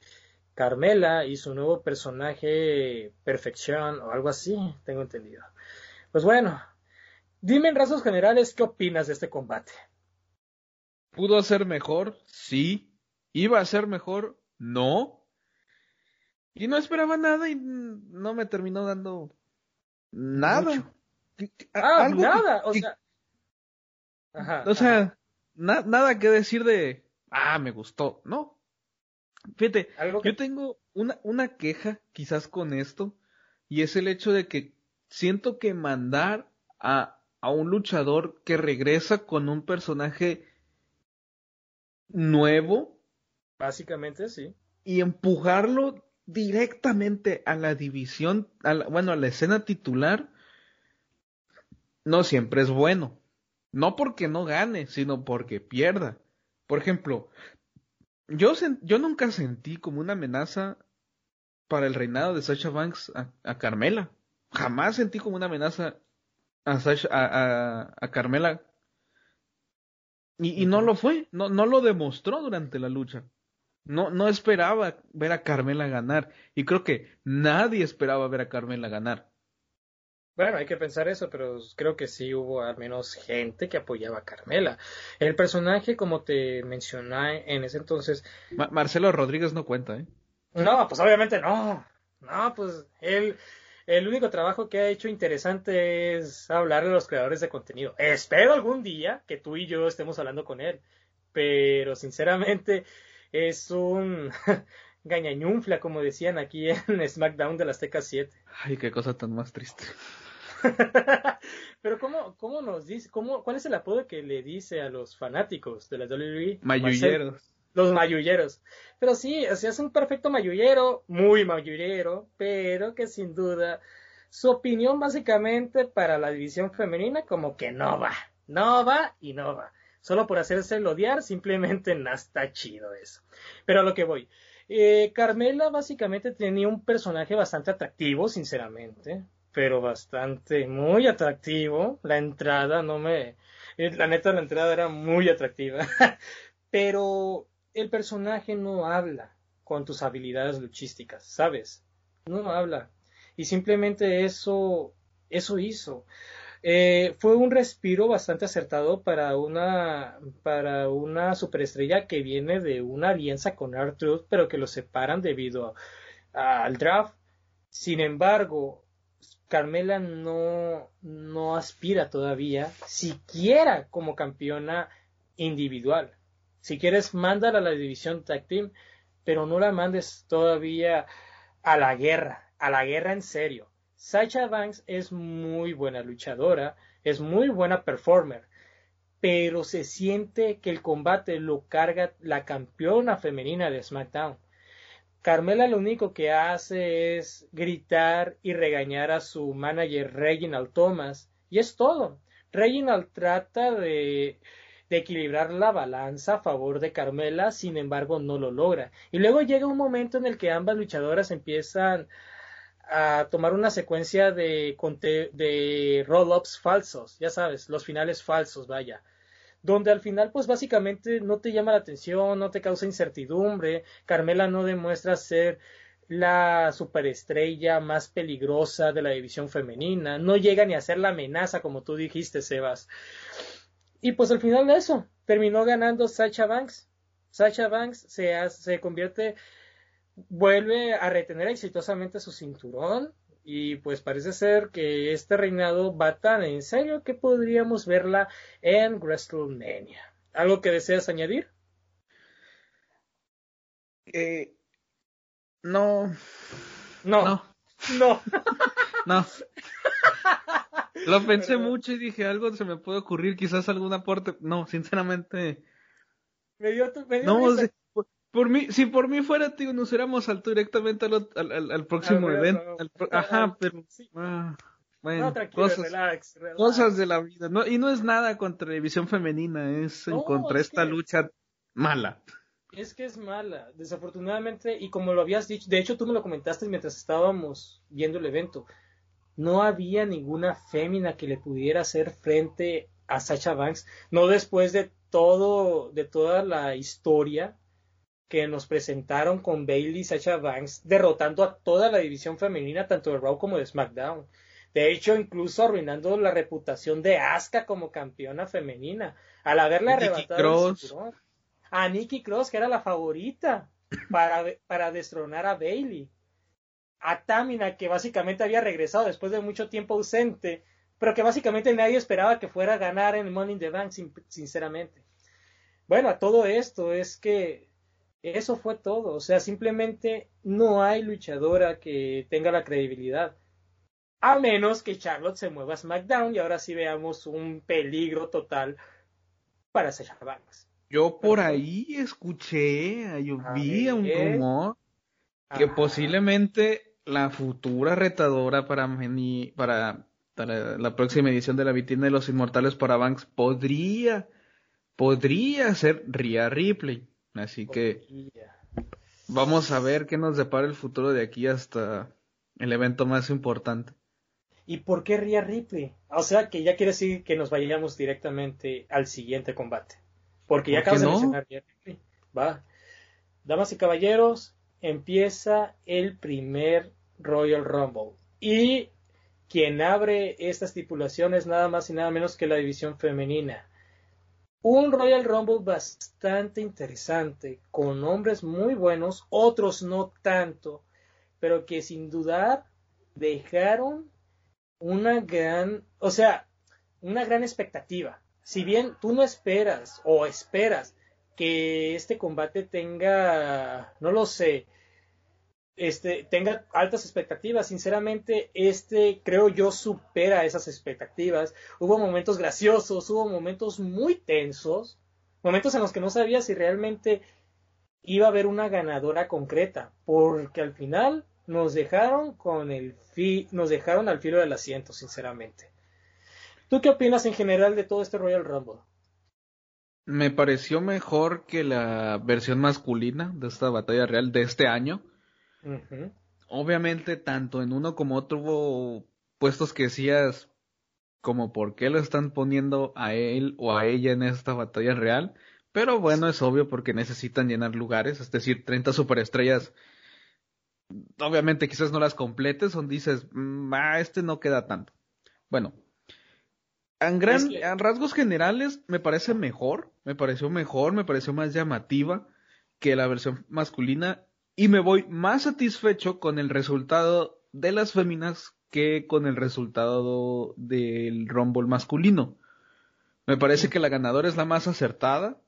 Carmela y su nuevo personaje Perfección o algo así, tengo entendido. Pues bueno, dime en rasgos generales qué opinas de este combate. ¿Pudo ser mejor? Sí. ¿Iba a ser mejor? No. Y no esperaba nada y no me terminó dando nada. Ah, nada, o sea. o sea, nada que decir de, ah, me gustó, ¿no? Fíjate, yo tengo una, una queja quizás con esto y es el hecho de que siento que mandar a, a un luchador que regresa con un personaje nuevo. Básicamente, sí. Y empujarlo directamente a la división, bueno, a la escena titular, no siempre es bueno. No porque no gane, sino porque pierda. Por ejemplo, yo, yo nunca sentí como una amenaza para el reinado de Sasha Banks a, Carmela. Jamás sentí como una amenaza a, a, a, Carmela. Y, y, no lo fue, no, no lo demostró durante la lucha. No, no esperaba ver a Carmela ganar. Y creo que nadie esperaba ver a Carmela ganar. Bueno, hay que pensar eso, pero creo que sí hubo al menos gente que apoyaba a Carmela. El personaje, como te mencioné en ese entonces. Marcelo Rodríguez no cuenta, ¿eh? No, pues obviamente no. No, pues él. El único trabajo que ha hecho interesante es hablar de los creadores de contenido. Espero algún día que tú y yo estemos hablando con él. Pero sinceramente, es un gañañunfla, como decían aquí en SmackDown de las Azteca 7. Ay, qué cosa tan más triste. Pero ¿cómo, cómo nos dice, cómo, cuál es el apodo que le dice a los fanáticos de la WWE? Mayulleros. Los mayulleros. Pero sí, o sea, es un perfecto mayullero, muy mayullero, pero que sin duda su opinión básicamente para la división femenina como que no va, no va y no va solo por hacerse odiar, simplemente no está chido eso. Pero a lo que voy. Eh, Carmela básicamente tenía un personaje bastante atractivo, sinceramente, pero bastante, muy atractivo. La entrada no me... Eh, la neta, la entrada era muy atractiva. pero el personaje no habla con tus habilidades luchísticas, ¿sabes? No habla. Y simplemente eso, eso hizo. Eh, fue un respiro bastante acertado para una, para una superestrella que viene de una alianza con Arthur, pero que lo separan debido al draft. Sin embargo, Carmela no, no aspira todavía, siquiera como campeona individual. Si quieres, mándala a la división tag team, pero no la mandes todavía a la guerra, a la guerra en serio. Sacha Banks es muy buena luchadora, es muy buena performer, pero se siente que el combate lo carga la campeona femenina de SmackDown. Carmela lo único que hace es gritar y regañar a su manager Reginald Thomas, y es todo. Reginald trata de, equilibrar la balanza a favor de Carmela, sin embargo no lo logra. Y luego llega un momento en el que ambas luchadoras empiezan a tomar una secuencia de, de roll-ups falsos, ya sabes, los finales falsos, vaya, donde al final pues básicamente no te llama la atención, no te causa incertidumbre, Carmela no demuestra ser la superestrella más peligrosa de la división femenina, no llega ni a ser la amenaza como tú dijiste, Sebas. Y pues al final de eso, terminó ganando Sacha Banks. Sacha Banks se, se convierte vuelve a retener exitosamente su cinturón y pues parece ser que este reinado va tan en serio que podríamos verla en WrestleMania. ¿Algo que deseas añadir? Eh, no. No. No. No. no. Lo pensé mucho y dije, algo se me puede ocurrir, quizás algún aporte. No, sinceramente. Me dio, me dio no, por, mí, si por mí fuera, tío, nos hubiéramos salto directamente al, al, al próximo evento. ajá, pero. Ah, bueno, cosas, cosas de la vida. No, y no es nada contra televisión femenina, es contra esta lucha mala. Es que es mala, desafortunadamente, y como lo habías dicho, de hecho tú me lo comentaste mientras estábamos viendo el evento no había ninguna fémina que le pudiera hacer frente a Sacha Banks, no después de todo, de toda la historia que nos presentaron con Bailey y Sacha Banks, derrotando a toda la división femenina, tanto de Raw como de SmackDown. De hecho, incluso arruinando la reputación de Asuka como campeona femenina, al haberle arrebatado el a Nikki Cross, que era la favorita para, para destronar a Bailey a Tamina, que básicamente había regresado después de mucho tiempo ausente, pero que básicamente nadie esperaba que fuera a ganar en Money in the Bank, sinceramente. Bueno, a todo esto es que eso fue todo, o sea, simplemente no hay luchadora que tenga la credibilidad. A menos que Charlotte se mueva a SmackDown y ahora sí veamos un peligro total para Sasha Banks. Yo por ahí escuché, yo vi un rumor que posiblemente la futura retadora para, para, para la próxima edición de la vitrina de los inmortales para Banks podría, podría ser Rhea Ripley. Así que vamos a ver qué nos depara el futuro de aquí hasta el evento más importante. ¿Y por qué Rhea Ripley? O sea, que ya quiere decir que nos vayamos directamente al siguiente combate. Porque ya acabas de mencionar Rhea Ripley. Va. Damas y caballeros, empieza el primer Royal Rumble. Y quien abre esta estipulación es nada más y nada menos que la división femenina. Un Royal Rumble bastante interesante, con hombres muy buenos, otros no tanto, pero que sin dudar dejaron una gran, o sea, una gran expectativa. Si bien tú no esperas o esperas que este combate tenga, no lo sé, este, tenga altas expectativas. Sinceramente, este creo yo supera esas expectativas. Hubo momentos graciosos, hubo momentos muy tensos, momentos en los que no sabía si realmente iba a haber una ganadora concreta, porque al final nos dejaron con el fi nos dejaron al filo del asiento, sinceramente. ¿Tú qué opinas en general de todo este Royal Rumble? Me pareció mejor que la versión masculina de esta batalla real de este año Obviamente, tanto en uno como otro hubo puestos que decías como por qué lo están poniendo a él o a ella en esta batalla real. Pero bueno, es obvio porque necesitan llenar lugares, es decir, 30 superestrellas. Obviamente quizás no las completes, son dices, ah, este no queda tanto. Bueno, en, gran, en rasgos generales me parece mejor, me pareció mejor, me pareció más llamativa que la versión masculina y me voy más satisfecho con el resultado de las féminas que con el resultado del Rumble masculino. Me parece que la ganadora es la más acertada.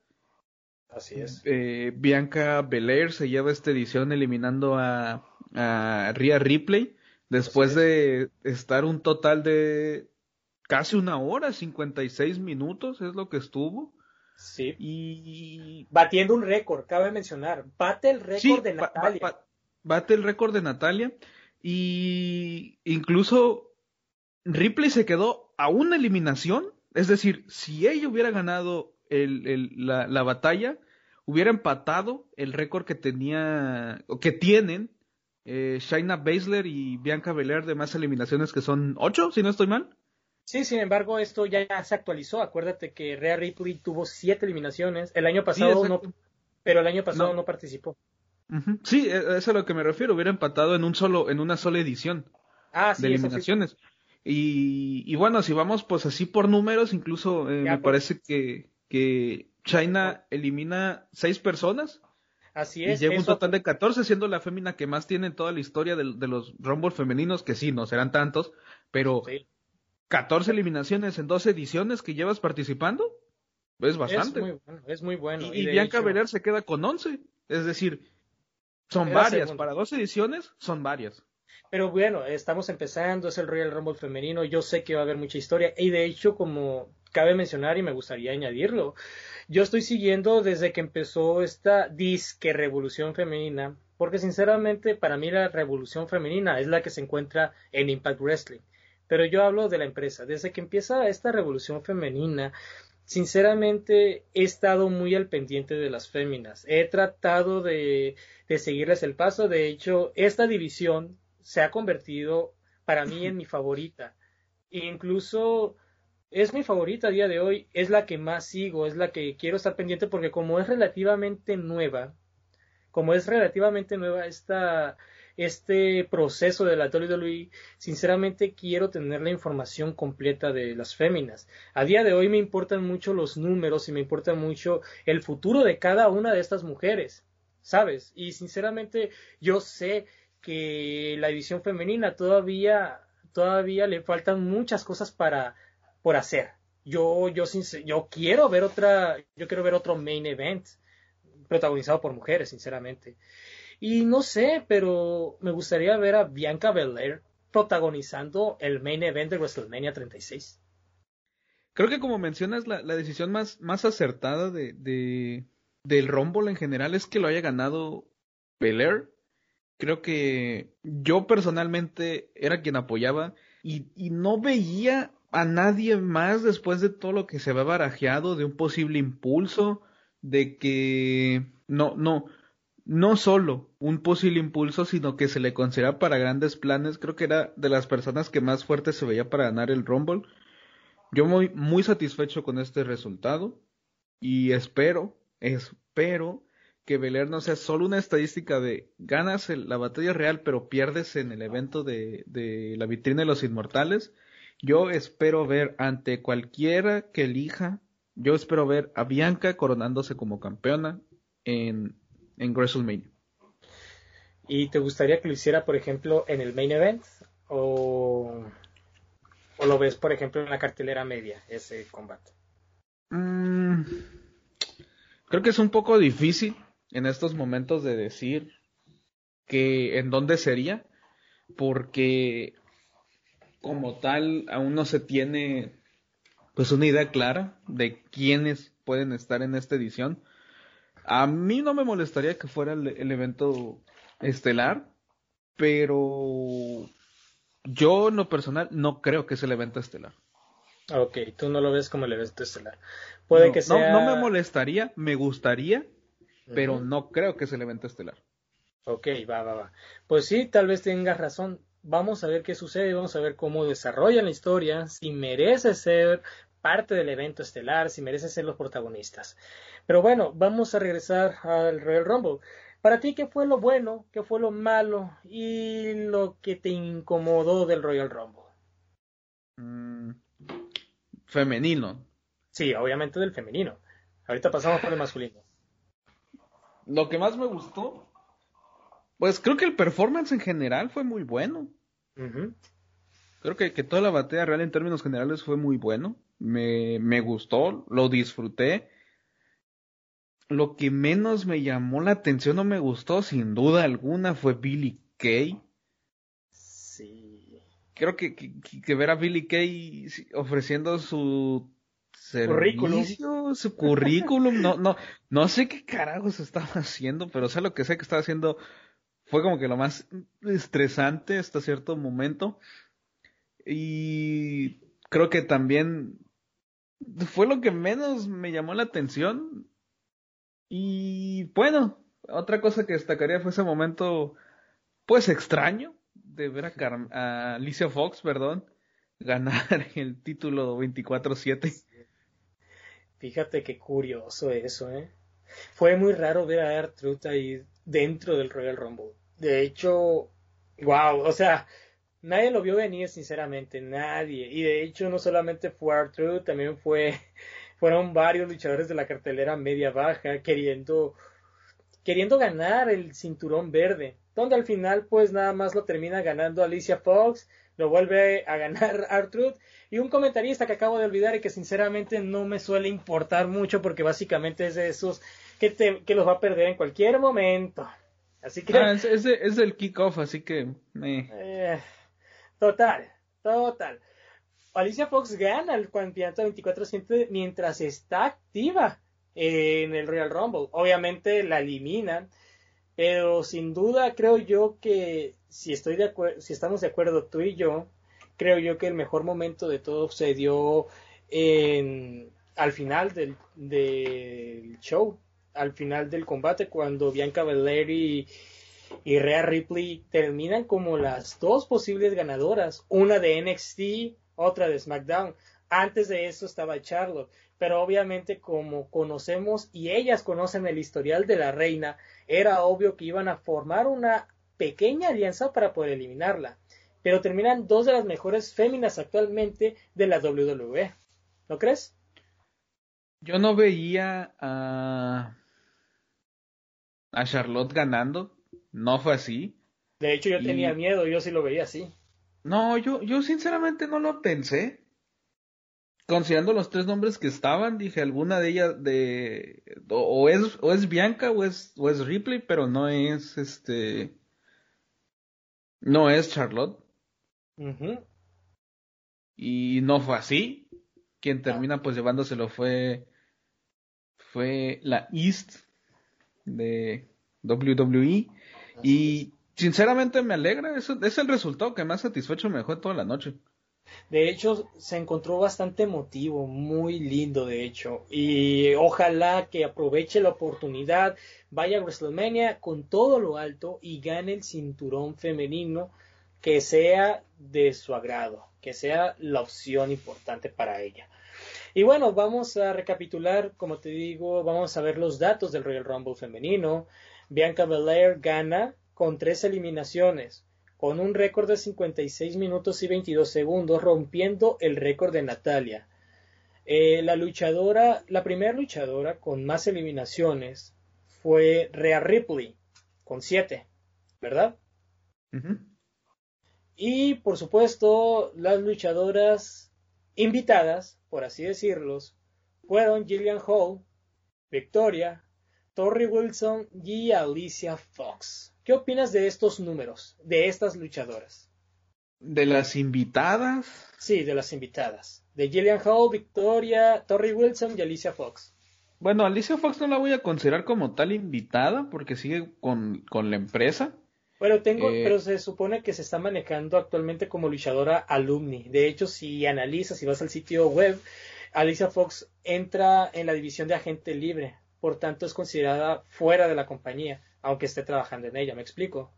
Así es. Eh, Bianca Belair se lleva esta edición eliminando a, a Rhea Ripley después de estar un total de casi una hora, 56 minutos es lo que estuvo. Sí. Y batiendo un récord, cabe mencionar. Bate el récord de Natalia. bate el récord de Natalia. Y incluso Ripley se quedó a una eliminación. Es decir, si ella hubiera ganado el, la, la, batalla, hubiera empatado el récord que tenía, o que tienen eh, Shaina Baszler y Bianca Belair de más eliminaciones, que son ocho, si no estoy mal. Sí, sin embargo, esto ya se actualizó. Acuérdate que Rhea Ripley tuvo siete eliminaciones. El año pasado no, pero el año pasado no, participó. Sí, e, eso es a lo que me refiero. Hubiera empatado en un solo, en una sola edición ah, de eliminaciones. Y, y, bueno, si vamos pues así por números, incluso eh, me parece que, que China elimina seis personas Así es. Y llega un total de 14, siendo la fémina que más tiene en toda la historia de, los Rumble femeninos, que sí, no serán tantos, pero 14 eliminaciones en dos ediciones que llevas participando, es bastante. Es muy bueno. Es muy bueno. Y, Bianca Belair se queda con 11, es decir, son varias, para dos ediciones son varias. Pero bueno, estamos empezando, es el Royal Rumble femenino, yo sé que va a haber mucha historia y de hecho, como cabe mencionar y me gustaría añadirlo, yo estoy siguiendo desde que empezó esta disque revolución femenina, porque sinceramente para mí la revolución femenina es la que se encuentra en Impact Wrestling. Pero yo hablo de la empresa. Desde que empieza esta revolución femenina, sinceramente he estado muy al pendiente de las féminas. He tratado de, de seguirles el paso. De hecho, esta división se ha convertido para mí en mi favorita. E incluso es mi favorita a día de hoy, es la que más sigo, es la que quiero estar pendiente porque como es relativamente nueva, como es relativamente nueva esta, este proceso de la WWE, sinceramente quiero tener la información completa de las féminas. A día de hoy me importan mucho los números y me importa mucho el futuro de cada una de estas mujeres, ¿sabes? Y sinceramente yo sé que la división femenina todavía todavía le faltan muchas cosas para por hacer. Yo, yo, yo quiero ver otra, yo quiero ver otro main event protagonizado por mujeres, sinceramente. Y no sé, pero me gustaría ver a Bianca Belair protagonizando el main event de WrestleMania 36. Creo que como mencionas, la, decisión más, más acertada de, de, del Rumble en general es que lo haya ganado Belair. Creo que yo personalmente era quien apoyaba y, y no veía a nadie más después de todo lo que se ve barajeado de un posible impulso, de que no, no, no solo un posible impulso, sino que se le considera para grandes planes. Creo que era de las personas que más fuerte se veía para ganar el Rumble. Yo muy, muy satisfecho con este resultado y espero, espero que Belair no sea solo una estadística de ganas la batalla real pero pierdes en el evento de, de la vitrina de los inmortales yo espero ver ante cualquiera que elija, yo espero ver a Bianca coronándose como campeona en, en WrestleMania. ¿Y te gustaría que lo hiciera, por ejemplo, en el main event? ¿O, o lo ves, por ejemplo, en la cartelera media, ese combate? Mm, creo que es un poco difícil en estos momentos de decir que en dónde sería, porque como tal aún no se tiene pues una idea clara de quiénes pueden estar en esta edición. A mí no me molestaría que fuera el, evento estelar, pero yo en lo personal no creo que es el evento estelar. Ok, tú no lo ves como el evento estelar. Puede que sea... no, me molestaría, me gustaría, pero no creo que es el evento estelar. Ok, va, va, va. Pues sí, tal vez tengas razón vamos a ver qué sucede, vamos a ver cómo desarrollan la historia, si merece ser parte del evento estelar, si merece ser los protagonistas. Pero bueno, vamos a regresar al Royal Rumble. Para ti, ¿qué fue lo bueno, qué fue lo malo y lo que te incomodó del Royal Rumble? Mm, femenino. Sí, obviamente del femenino. Ahorita pasamos por el masculino. Lo que más me gustó pues creo que el performance en general fue muy bueno. Creo que, que, toda la batalla real en términos generales fue muy bueno. Me, me gustó, lo disfruté. Lo que menos me llamó la atención o me gustó, sin duda alguna, fue Billy Kay. Sí. Creo que, que, que ver a Billy Kay ofreciendo su servicio, su currículum, no, no, no sé qué carajos estaba haciendo, pero sé lo que sé que estaba haciendo fue como que lo más estresante hasta cierto momento. Y creo que también fue lo que menos me llamó la atención. Y bueno, otra cosa que destacaría fue ese momento, pues extraño, de ver a, Alicia Fox, perdón, ganar el título 24-7. Fíjate qué curioso eso, ¿eh? Fue muy raro ver a R-Truth ahí dentro del Royal Rumble. De hecho, wow, o sea, nadie lo vio venir, sinceramente, nadie. Y de hecho, no solamente fue Arthur, también fue, fueron varios luchadores de la cartelera media baja queriendo, queriendo ganar el cinturón verde, donde al final pues nada más lo termina ganando Alicia Fox, lo vuelve a ganar Artruth y un comentarista que acabo de olvidar y que sinceramente no me suele importar mucho porque básicamente es de esos que, te, que los va a perder en cualquier momento. Así que... Ah, es, es, el kickoff, así que... Eh, total, total. Alicia Fox gana el campeonato 24-7 mientras está activa en el Royal Rumble. Obviamente la eliminan, pero sin duda creo yo que si estoy de si estamos de acuerdo tú y yo, creo yo que el mejor momento de todo se dio al final del, show, al final del combate, cuando Bianca Belair y, y Rhea Ripley terminan como las dos posibles ganadoras, una de NXT, otra de SmackDown. Antes de eso estaba Charlotte, pero obviamente como conocemos y ellas conocen el historial de la reina, era obvio que iban a formar una pequeña alianza para poder eliminarla pero terminan dos de las mejores féminas actualmente de la WWE. ¿No crees? Yo no veía a, a Charlotte ganando, no fue así. De hecho, yo tenía miedo, yo sí lo veía así. No, yo, yo sinceramente no lo pensé. Considerando los tres nombres que estaban, dije alguna de ellas de o es o es Bianca o es o es Ripley, pero no es este no es Charlotte. Y no fue así. Quien termina pues llevándoselo fue fue la East de WWE y sinceramente me alegra, es, el resultado que más satisfecho me dejó toda la noche. De hecho, se encontró bastante emotivo, muy lindo de hecho. Y ojalá que aproveche la oportunidad, vaya a WrestleMania con todo lo alto y gane el cinturón femenino que sea de su agrado, que sea la opción importante para ella. Y bueno, vamos a recapitular, como te digo, vamos a ver los datos del Royal Rumble femenino. Bianca Belair gana con tres eliminaciones, con un récord de 56 minutos y 22 segundos, rompiendo el récord de Natalia. Eh, la luchadora, la primera luchadora con más eliminaciones fue Rhea Ripley, con siete, ¿verdad? Y por supuesto, las luchadoras invitadas, por así decirlos, fueron Gillian Hall, Victoria, Torrey Wilson y Alicia Fox. ¿Qué opinas de estos números, de estas luchadoras? ¿De las invitadas? Sí, de las invitadas. De Gillian Hall, Victoria, Torrey Wilson y Alicia Fox. Bueno, Alicia Fox no la voy a considerar como tal invitada porque sigue con, con la empresa. Bueno, tengo, eh, pero se supone que se está manejando actualmente como luchadora alumni. De hecho, si analizas, si vas al sitio web, Alicia Fox entra en la división de agente libre, por tanto es considerada fuera de la compañía, aunque esté trabajando en ella, ¿me explico?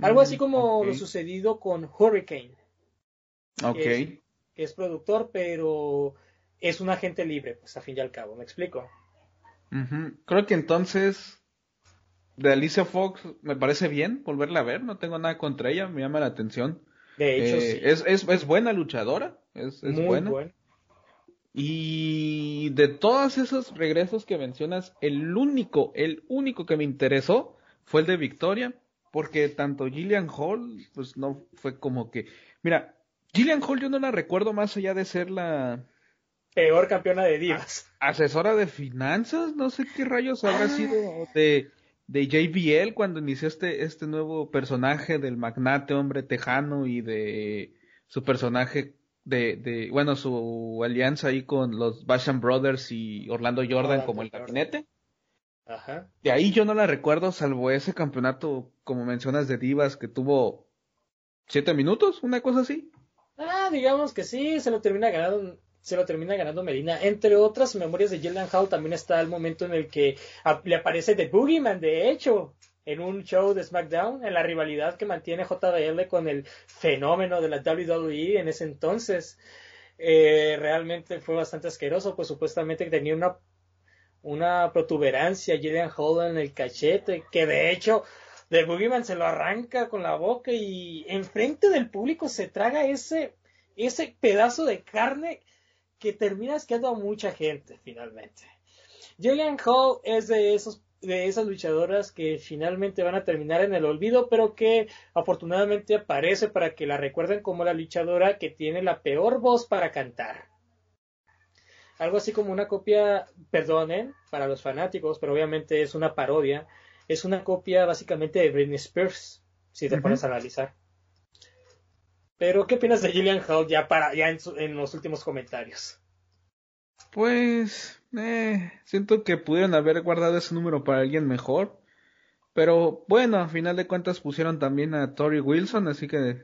Algo así mm, como lo sucedido con Hurricane. Ok. Que es, productor, pero es un agente libre, pues a fin y al cabo, ¿me explico? Creo que entonces de Alicia Fox me parece bien volverla a ver, no tengo nada contra ella, me llama la atención. De hecho, eh, es, es, es, buena luchadora, es, es buena. Y de todos esos regresos que mencionas, el único, el único que me interesó fue el de Victoria, porque tanto Gillian Hall, pues no fue como que, mira, Gillian Hall yo no la recuerdo más allá de ser la peor campeona de divas. Asesora de finanzas, no sé qué rayos habrá ah. sido de de JBL cuando inició este, este nuevo personaje del magnate hombre tejano y de su personaje de, de bueno, su alianza ahí con los Basham Brothers y Orlando Jordan como el gabinete. Ajá. De ahí yo no la recuerdo, salvo ese campeonato, como mencionas, de divas que tuvo siete minutos, una cosa así. Ah, digamos que sí, se lo termina ganando se lo termina ganando Melina. Entre otras memorias de Jillian Hall también está el momento en el que le aparece The Boogeyman, de hecho, en un show de SmackDown, en la rivalidad que mantiene JBL con el fenómeno de la WWE en ese entonces. Eh, realmente fue bastante asqueroso, pues supuestamente tenía una, una protuberancia Jillian Hall en el cachete, que de hecho The Boogeyman se lo arranca con la boca y enfrente del público se traga ese, ese pedazo de carne que termina asqueando a mucha gente finalmente. Julian Hall es de esos de esas luchadoras que finalmente van a terminar en el olvido, pero que afortunadamente aparece para que la recuerden como la luchadora que tiene la peor voz para cantar. Algo así como una copia, perdonen, para los fanáticos, pero obviamente es una parodia, es una copia básicamente de Britney Spears, si te pones a analizar. Pero, ¿qué opinas de Gillian Hall ya para ya en, los últimos comentarios? Pues, eh, siento que pudieron haber guardado ese número para alguien mejor. Pero bueno, a final de cuentas pusieron también a Tori Wilson, así que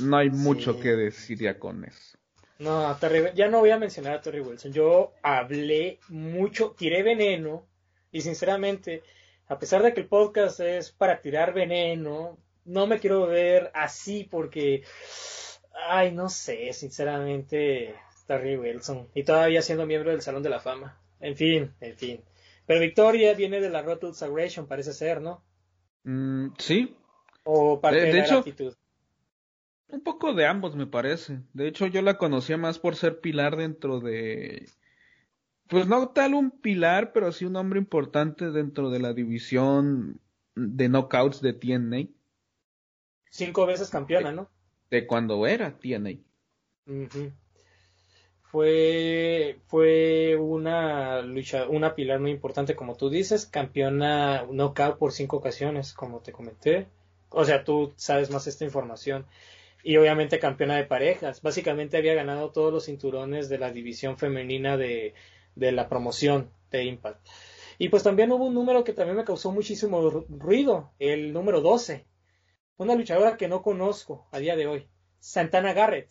no hay mucho que decir ya con eso. No, ya no voy a mencionar a Tori Wilson. Yo hablé mucho, tiré veneno y sinceramente, a pesar de que el podcast es para tirar veneno, no me quiero ver así porque, ay, no sé, sinceramente, Terry Wilson. Y todavía siendo miembro del Salón de la Fama. En fin, en fin. Pero Victoria viene de la Road Sagration, parece ser, ¿no? Mm, sí. O parte de, la actitud. Un poco de ambos, me parece. De hecho, yo la conocía más por ser pilar dentro de. Pues no tal un pilar, pero sí un hombre importante dentro de la división de knockouts de TNA. Cinco veces campeona, ¿no? De cuando era TNA. Fue, fue una lucha, una pilar muy importante, como tú dices, campeona knockout por cinco ocasiones, como te comenté. O sea, tú sabes más esta información. Y obviamente campeona de parejas. Básicamente había ganado todos los cinturones de la división femenina de, de la promoción de Impact. Y pues también hubo un número que también me causó muchísimo ruido, el número 12, una luchadora que no conozco a día de hoy, Santana Garrett.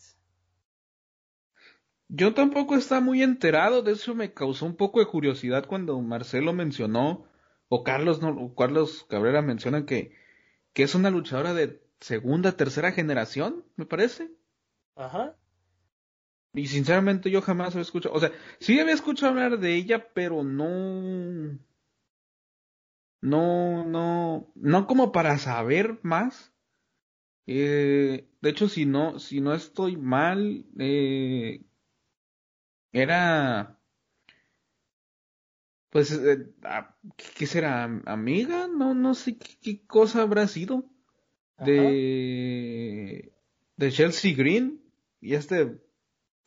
Yo tampoco estaba muy enterado, de eso me causó un poco de curiosidad cuando Marcelo mencionó, o Carlos, no, Carlos Cabrera menciona que, que es una luchadora de segunda, tercera generación, me parece. Ajá. Y sinceramente yo jamás había escuchado, o sea, sí había escuchado hablar de ella, pero no, no, no, no como para saber más. Eh, de hecho, si no, si no estoy mal, eh, era, pues, eh, ah, ¿qué será? ¿Amiga? No, no sé qué, cosa habrá sido de, de Chelsea Green y este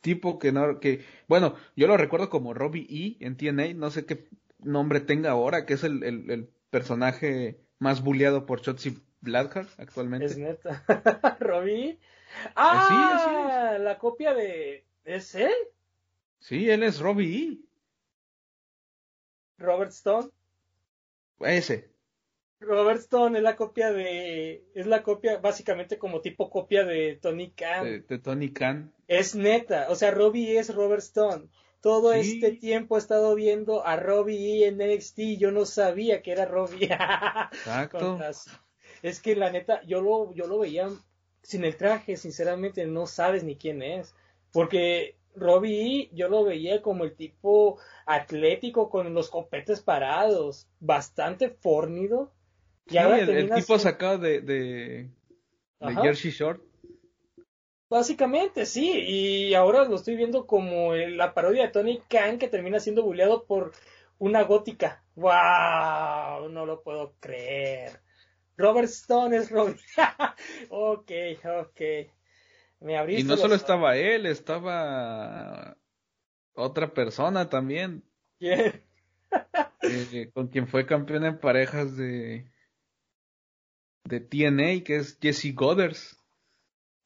tipo que no, que, bueno, yo lo recuerdo como Robbie E en TNA, no sé qué nombre tenga ahora, que es el, el, personaje más bulleado por Shotzi Blackheart actualmente. Es neta. Robbie. Ah, la copia de. ¿Es él? Sí, él es Robbie E. Robert Stone. Ese. Robert Stone es la copia de. Es la copia, básicamente como tipo copia de Tony Khan. De, Tony Khan. Es neta. O sea, Robbie es Robert Stone. Todo este tiempo he estado viendo a Robbie en NXT. Yo no sabía que era Robbie. Exacto. es que la neta, yo lo, yo lo veía sin el traje, sinceramente, no sabes ni quién es. Porque Robbie yo lo veía como el tipo atlético con los copetes parados, bastante fornido. Y el, tipo sacado de, de, Jersey Short. Básicamente, sí, y ahora lo estoy viendo como la parodia de Tony Khan que termina siendo bulleado por una gótica. ¡Wow! No lo puedo creer. Robert Stone es Robert. ok, ok. Me y no solo estaba él, estaba otra persona también. ¿Quién? Eh, con quien fue campeón en parejas de de TNA, que es Jesse Goders.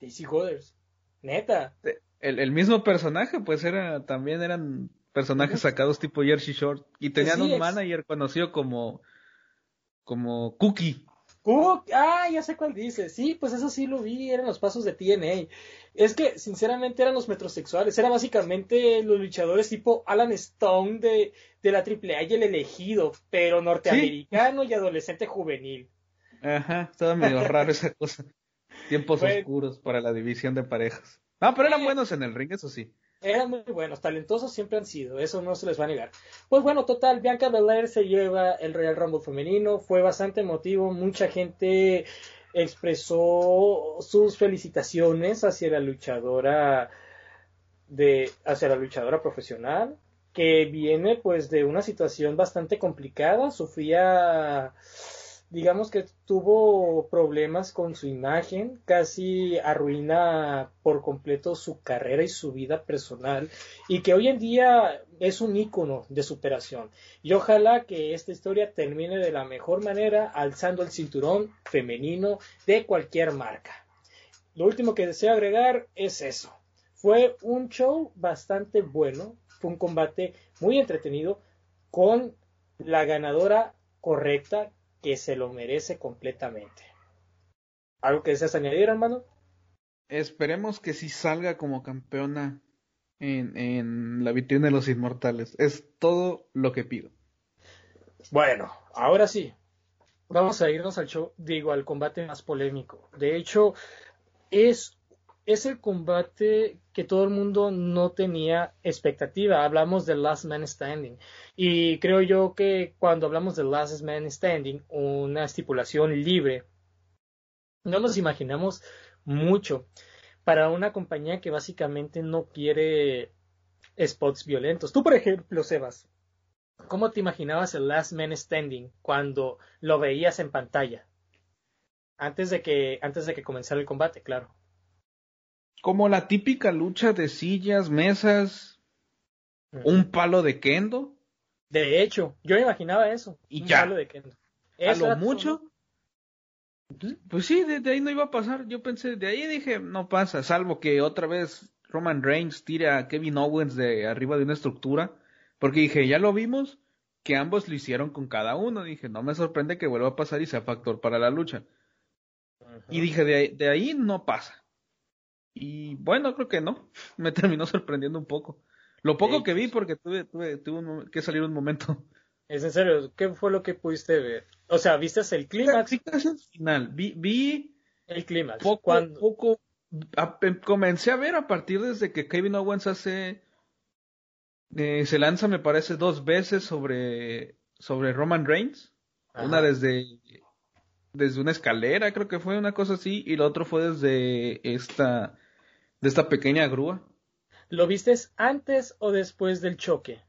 Jesse Goders. Neta. El, el, mismo personaje, pues era, también eran personajes sacados tipo Jersey Short. Y tenían un manager conocido como, como Cookie. Ah, ya sé cuál dice. Sí, pues eso sí lo vi, eran los pasos de TNA. Es que, sinceramente, eran los metrosexuales. Era básicamente los luchadores tipo Alan Stone de, de la AAA y el elegido, pero norteamericano y adolescente juvenil. Ajá, estaba medio raro esa cosa. Tiempos oscuros para la división de parejas. No, pero eran buenos en el ring, eso sí. Eran muy buenos, talentosos siempre han sido, eso no se les va a negar. Pues bueno, total, Bianca Belair se lleva el Royal Rumble femenino, fue bastante emotivo, mucha gente expresó sus felicitaciones hacia la luchadora de hacia la luchadora profesional. que viene pues de una situación bastante complicada, sufría digamos que tuvo problemas con su imagen, casi arruina por completo su carrera y su vida personal, y que hoy en día es un ícono de superación. Y ojalá que esta historia termine de la mejor manera alzando el cinturón femenino de cualquier marca. Lo último que deseo agregar es eso. Fue un show bastante bueno, fue un combate muy entretenido con la ganadora correcta que se lo merece completamente. ¿Algo que deseas añadir, hermano? Esperemos que sí salga como campeona en, en la vitrina de los inmortales. Es todo lo que pido. Bueno, ahora sí. Vamos a irnos al show, digo, al combate más polémico. De hecho, es, es el combate que todo el mundo no tenía expectativa. Hablamos de Last Man Standing. Y creo yo que cuando hablamos de Last Man Standing, una estipulación libre, no nos imaginamos mucho para una compañía que básicamente no quiere spots violentos. Tú, por ejemplo, Sebas, ¿cómo te imaginabas el Last Man Standing cuando lo veías en pantalla? Antes de que, antes de que comenzara el combate, claro. Como la típica lucha de sillas, mesas, un palo de kendo. De hecho, yo imaginaba eso. Y un ya. Palo de kendo. a lo mucho. Pues sí, de, ahí no iba a pasar. Yo pensé, de ahí dije, no pasa, salvo que otra vez Roman Reigns tira a Kevin Owens de arriba de una estructura. Porque dije, ya lo vimos, que ambos lo hicieron con cada uno. Dije, no me sorprende que vuelva a pasar y sea factor para la lucha. Y dije, de ahí, no pasa. Y bueno, creo que no. Me terminó sorprendiendo un poco. Lo poco que vi, porque tuve, tuve, tuve que salir un momento. Es en serio, ¿qué fue lo que pudiste ver? O sea, ¿viste el clímax? Sí, casi al final. Vi, vi el clímax. Poco, poco, em, comencé a ver a partir desde que Kevin Owens hace, eh, se lanza, me parece, dos veces sobre, sobre Roman Reigns. Una desde desde una escalera, creo que fue una cosa así, y lo otro fue desde esta, de esta pequeña grúa. ¿Lo vistes antes o después del choque?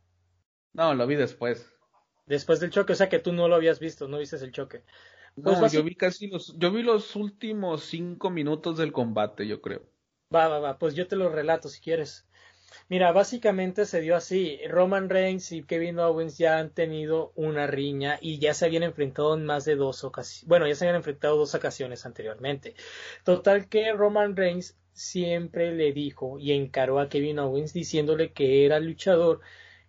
No, lo vi después. Después del choque, o sea que tú no lo habías visto, no viste el choque. Pues no, yo vi casi los, yo vi los últimos cinco minutos del combate, yo creo. Va, va, va, pues yo te lo relato si quieres. Mira, básicamente se dio así. Roman Reigns y Kevin Owens ya han tenido una riña y ya se habían enfrentado en más de dos ocasiones. Bueno, ya se habían enfrentado dos ocasiones anteriormente. Total que Roman Reigns siempre le dijo y encaró a Kevin Owens diciéndole que era el luchador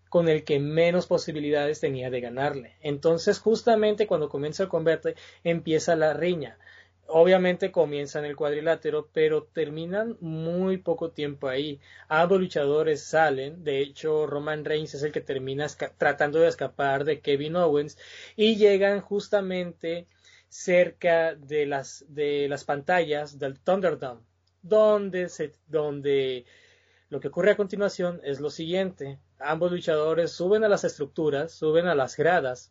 con el que menos posibilidades tenía de ganarle. Entonces, justamente cuando comienza el combate, empieza la riña. Obviamente comienzan el cuadrilátero, pero terminan muy poco tiempo ahí. Ambos luchadores salen, de hecho Roman Reigns es el que termina tratando de escapar de Kevin Owens y llegan justamente cerca de las, de las pantallas del Thunderdome, donde, se, donde lo que ocurre a continuación es lo siguiente. Ambos luchadores suben a las estructuras, suben a las gradas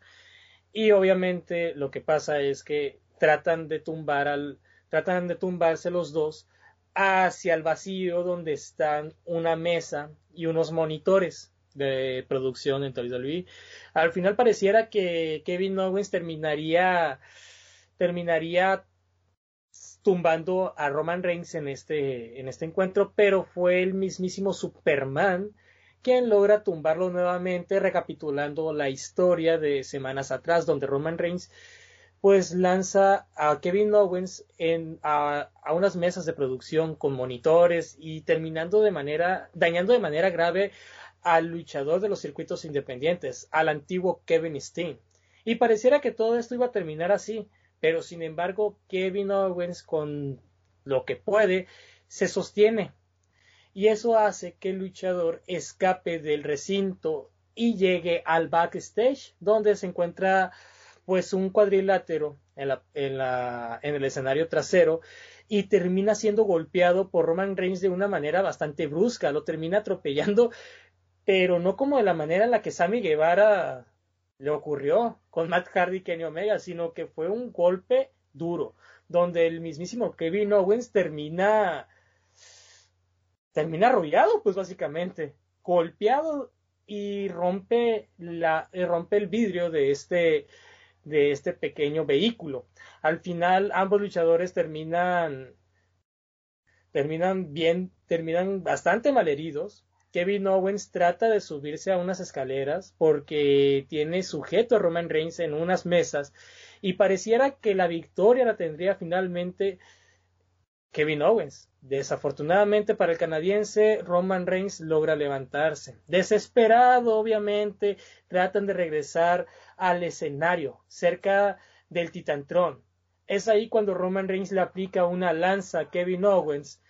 y obviamente lo que pasa es que tratan de tumbar al, tratan de tumbarse los dos hacia el vacío donde están una mesa y unos monitores de producción en WWE. Al final pareciera que Kevin Owens terminaría terminaría tumbando a Roman Reigns en este, en este encuentro, pero fue el mismísimo Superman quien logra tumbarlo nuevamente, recapitulando la historia de semanas atrás, donde Roman Reigns pues lanza a Kevin Owens en, a, unas mesas de producción con monitores y terminando de manera, dañando de manera grave al luchador de los circuitos independientes, al antiguo Kevin Steen. Y pareciera que todo esto iba a terminar así, pero sin embargo Kevin Owens con lo que puede se sostiene. Y eso hace que el luchador escape del recinto y llegue al backstage donde se encuentra pues un cuadrilátero en, la, en, el escenario trasero y termina siendo golpeado por Roman Reigns de una manera bastante brusca, lo termina atropellando, pero no como de la manera en la que Sammy Guevara le ocurrió con Matt Hardy y Kenny Omega, sino que fue un golpe duro, donde el mismísimo Kevin Owens termina termina arrollado, pues básicamente, golpeado y rompe, la, rompe el vidrio de este, de este pequeño vehículo. Al final ambos luchadores terminan terminan bien, terminan bastante malheridos. Kevin Owens trata de subirse a unas escaleras porque tiene sujeto a Roman Reigns en unas mesas y pareciera que la victoria la tendría finalmente Kevin Owens. Desafortunadamente para el canadiense, Roman Reigns logra levantarse. Desesperado, obviamente, tratan de regresar al escenario cerca del Titantron. Es ahí cuando Roman Reigns le aplica una lanza a Kevin Owens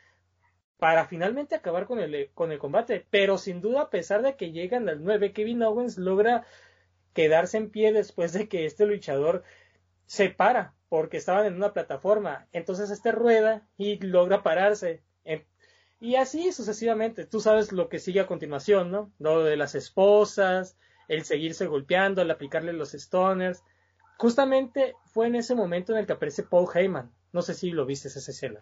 para finalmente acabar con el, con el combate. Pero sin duda, a pesar de que llegan al 9, Kevin Owens logra quedarse en pie después de que este luchador se para porque estaban en una plataforma. Entonces este rueda y logra pararse. Y así sucesivamente. Tú sabes lo que sigue a continuación, ¿no? Lo de las esposas, el seguirse golpeando, el aplicarle los stoners. Justamente fue en ese momento en el que aparece Paul Heyman. No sé si lo viste esa escena.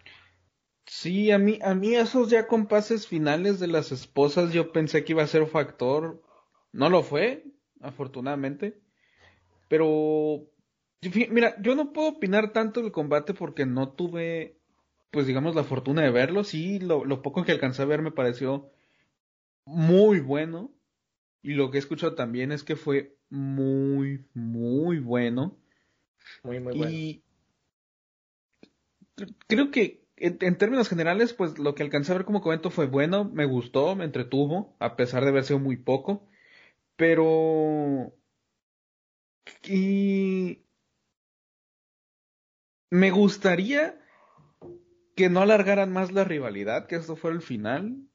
Sí, a mí, a mí esos ya compases finales de las esposas yo pensé que iba a ser un factor. No lo fue, afortunadamente. Pero, mira, yo no puedo opinar tanto del combate porque no tuve, pues digamos, la fortuna de verlo. Sí, lo, lo poco que alcancé a ver me pareció muy bueno. Y lo que he escuchado también es que fue muy, muy bueno. Muy, muy bueno. Y creo que en, términos generales, pues lo que alcancé a ver como comento fue bueno, me gustó, me entretuvo, a pesar de haber sido muy poco. Pero... Y... Me gustaría que no alargaran más la rivalidad, que esto fuera el final.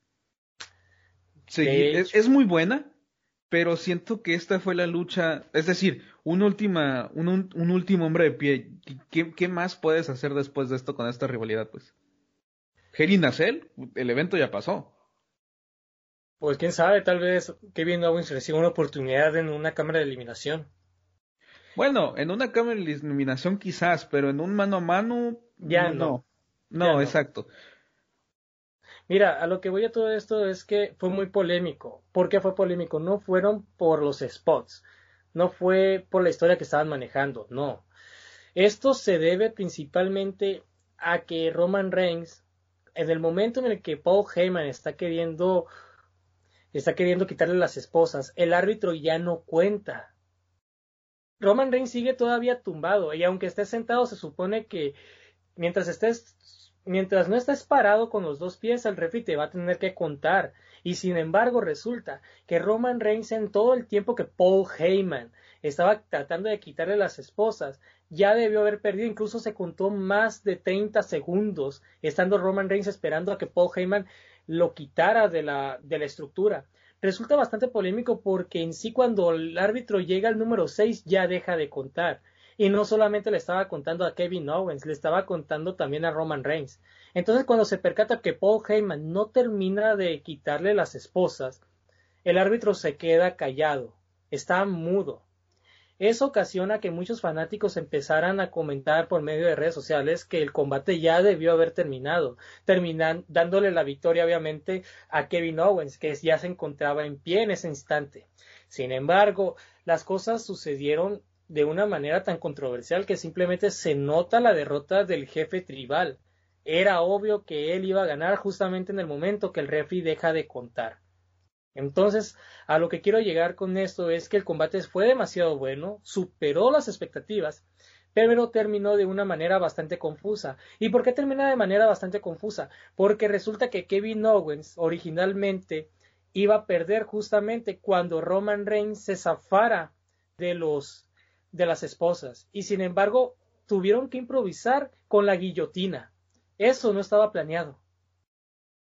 Sí, es, muy buena, pero siento que esta fue la lucha, es decir, un, última, un, un último hombre de pie. ¿Qué, ¿Qué, más puedes hacer después de esto con esta rivalidad, pues? El evento ya pasó. Pues quién sabe, tal vez Kevin Owens reciba una oportunidad en una cámara de eliminación. Bueno, en una cámara de eliminación quizás, pero en un mano a mano. Ya no. No, no exacto. Mira, a lo que voy a todo esto es que fue muy polémico. ¿Por qué fue polémico? No fueron por los spots, no fue por la historia que estaban manejando, no. Esto se debe principalmente a que Roman Reigns, en el momento en el que Paul Heyman está queriendo, está queriendo quitarle las esposas, el árbitro ya no cuenta. Roman Reigns sigue todavía tumbado y aunque esté sentado se supone que mientras estés Mientras no estés parado con los dos pies, el referee te va a tener que contar. Y sin embargo, resulta que Roman Reigns en todo el tiempo que Paul Heyman estaba tratando de quitarle las esposas, ya debió haber perdido, incluso se contó más de 30 segundos, estando Roman Reigns esperando a que Paul Heyman lo quitara de la, de la estructura. Resulta bastante polémico porque en sí cuando el árbitro llega al número 6 ya deja de contar. Y no solamente le estaba contando a Kevin Owens, le estaba contando también a Roman Reigns. Entonces, cuando se percata que Paul Heyman no termina de quitarle las esposas, el árbitro se queda callado, está mudo. Eso ocasiona que muchos fanáticos empezaran a comentar por medio de redes sociales que el combate ya debió haber terminado, terminan dándole la victoria obviamente a Kevin Owens, que ya se encontraba en pie en ese instante. Sin embargo, las cosas sucedieron de una manera tan controversial que simplemente se nota la derrota del jefe tribal. Era obvio que él iba a ganar justamente en el momento que el referee deja de contar. Entonces, a lo que quiero llegar con esto es que el combate fue demasiado bueno, superó las expectativas, pero terminó de una manera bastante confusa. ¿Y por qué termina de manera bastante confusa? Porque resulta que Kevin Owens originalmente iba a perder justamente cuando Roman Reigns se zafara de los de las esposas y sin embargo tuvieron que improvisar con la guillotina. Eso no estaba planeado.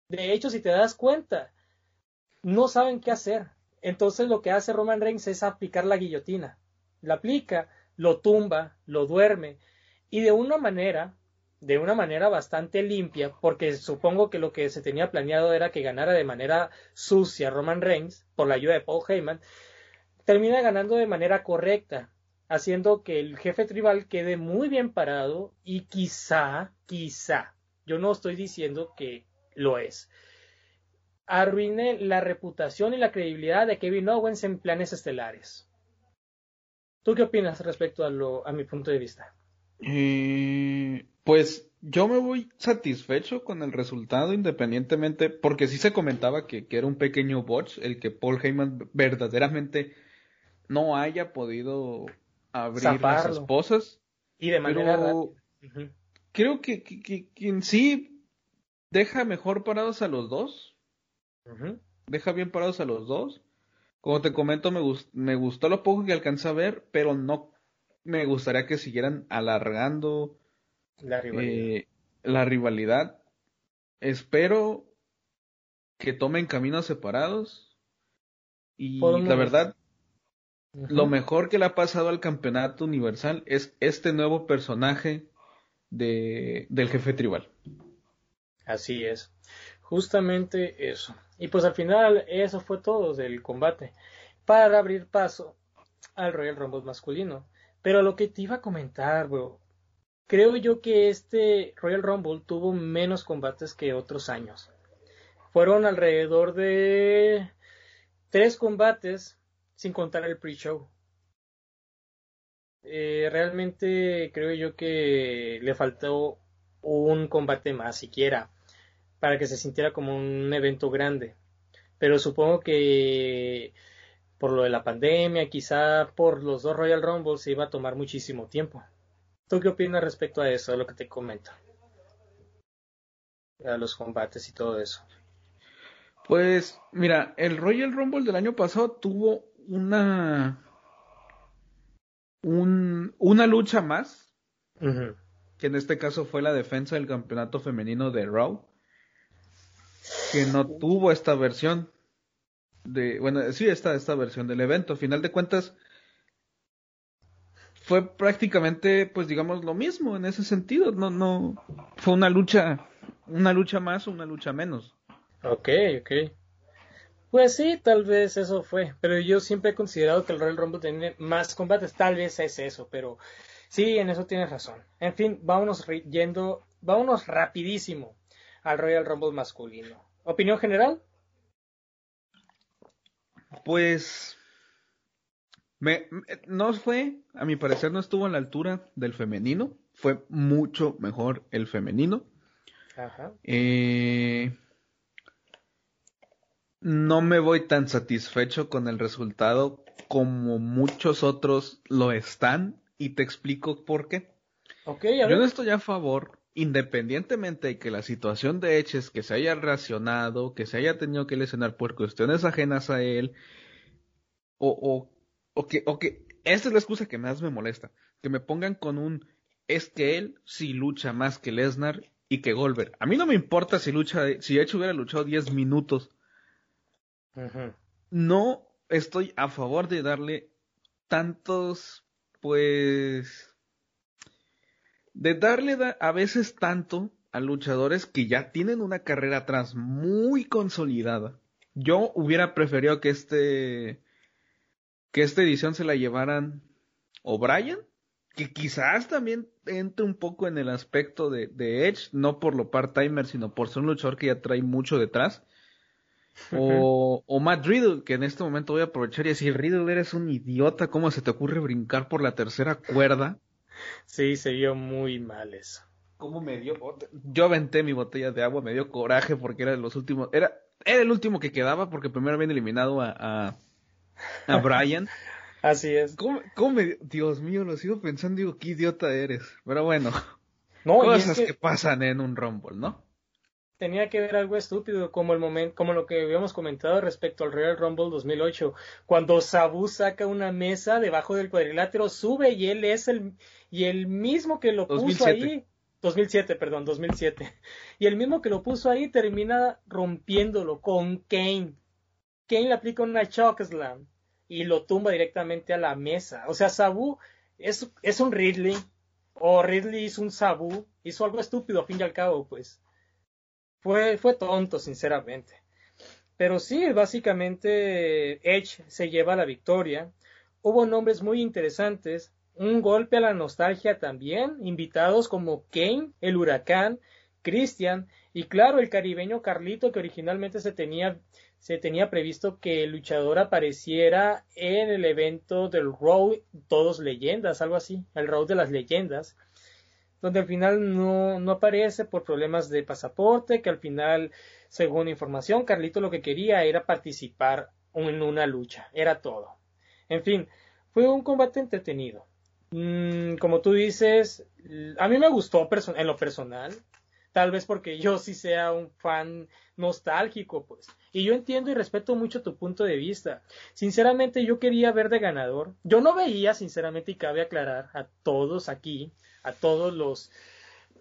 De hecho, si te das cuenta, no saben qué hacer. Entonces lo que hace Roman Reigns es aplicar la guillotina. La aplica, lo tumba, lo duerme y de una manera, de una manera bastante limpia, porque supongo que lo que se tenía planeado era que ganara de manera sucia Roman Reigns por la ayuda de Paul Heyman, termina ganando de manera correcta haciendo que el jefe tribal quede muy bien parado y quizá, quizá, yo no estoy diciendo que lo es, arruine la reputación y la credibilidad de Kevin Owens en planes estelares. ¿Tú qué opinas respecto a, lo, a mi punto de vista? Eh, pues yo me voy satisfecho con el resultado, independientemente, porque sí se comentaba que, era un pequeño botch el que Paul Heyman verdaderamente no haya podido abrir las esposas. Y de manera Creo que, que, en sí deja mejor parados a los dos. Deja bien parados a los dos. Como te comento, me, me gustó lo poco que alcancé a ver, pero no me gustaría que siguieran alargando la rivalidad. Eh, la rivalidad. Espero que tomen caminos separados. Y la verdad, lo mejor que le ha pasado al campeonato universal es este nuevo personaje de, del jefe tribal. Así es. Justamente eso. Y pues al final eso fue todo del combate. Para abrir paso al Royal Rumble masculino. Pero lo que te iba a comentar, bro, creo yo que este Royal Rumble tuvo menos combates que otros años. Fueron alrededor de tres combates sin contar el pre-show. Eh, realmente creo yo que le faltó un combate más siquiera para que se sintiera como un evento grande. Pero supongo que por lo de la pandemia, quizá por los dos Royal Rumble se iba a tomar muchísimo tiempo. ¿Tú qué opinas respecto a eso, a lo que te comento? A los combates y todo eso. Pues mira, el Royal Rumble del año pasado tuvo una un, una lucha más, que en este caso fue la defensa del campeonato femenino de Raw, que no tuvo esta versión de, bueno, sí, esta, esta versión del evento. Final de cuentas, fue prácticamente, pues digamos, lo mismo en ese sentido. No, no, fue una lucha, una lucha más o una lucha menos. Ok, ok. Pues sí, tal vez eso fue, pero yo siempre he considerado que el Royal Rumble tiene más combates, tal vez es eso, pero sí, en eso tienes razón. En fin, vámonos yendo, vámonos rapidísimo al Royal Rumble masculino. ¿Opinión general? Pues me, no fue, a mi parecer no estuvo a la altura del femenino, fue mucho mejor el femenino. Ajá. Eh, no me voy tan satisfecho con el resultado como muchos otros lo están y te explico por qué. Okay, Yo no estoy a favor independientemente de que la situación de Edge es que se haya racionado, que se haya tenido que lesionar por cuestiones ajenas a él, o, o, o, que, o que, esta es la excusa que más me molesta, que me pongan con un, es que él sí lucha más que Lesnar y que Goldberg. A mí no me importa si lucha, si Edge hubiera luchado 10 minutos. No estoy a favor de darle tantos, pues, de darle a veces tanto a luchadores que ya tienen una carrera atrás muy consolidada. Yo hubiera preferido que este que esta edición se la llevaran O'Brien, que quizás también entre un poco en el aspecto de, Edge, no por lo part-timer, sino por ser un luchador que ya trae mucho detrás. O, o, Matt Riddle, que en este momento voy a aprovechar y decir, Riddle, eres un idiota, ¿cómo se te ocurre brincar por la tercera cuerda? Sí, se vio muy mal eso. ¿Cómo me dio? Yo aventé mi botella de agua, me dio coraje porque era de los últimos. Era, era el último que quedaba porque primero habían eliminado a, a, Brian. Así es. ¿Cómo, ¿Cómo, me Dios mío, lo sigo pensando, digo, qué idiota eres. Pero bueno, no, cosas que... que pasan en un Rumble, ¿no? Tenía que ver algo estúpido como el momento, como lo que habíamos comentado respecto al Royal Rumble 2008, cuando Sabu saca una mesa debajo del cuadrilátero, sube y él es el y el mismo que lo puso ahí 2007, perdón, 2007. Y el mismo que lo puso ahí termina rompiéndolo con Kane. Kane le aplica una slam y lo tumba directamente a la mesa. O sea, Sabu es, es un Ridley o Ridley hizo un Sabu, hizo algo estúpido a fin y al cabo, pues fue, fue tonto, sinceramente. Pero sí, básicamente Edge se lleva la victoria. Hubo nombres muy interesantes, un golpe a la nostalgia también, invitados como Kane, el huracán, Christian, Y claro, el caribeño Carlito, que originalmente se tenía, se tenía previsto que el luchador apareciera en el evento del Road, todos leyendas, algo así, el Road de las leyendas, donde al final no, no aparece por problemas de pasaporte, que al final, según información, Carlito lo que quería era participar en una lucha, era todo. En fin, fue un combate entretenido. Mm, como tú dices, a mí me gustó en lo personal, tal vez porque yo sí sea un fan nostálgico, pues. Y yo entiendo y respeto mucho tu punto de vista. Sinceramente, yo quería ver de ganador. Yo no veía, sinceramente, y cabe aclarar a todos aquí, a todos los,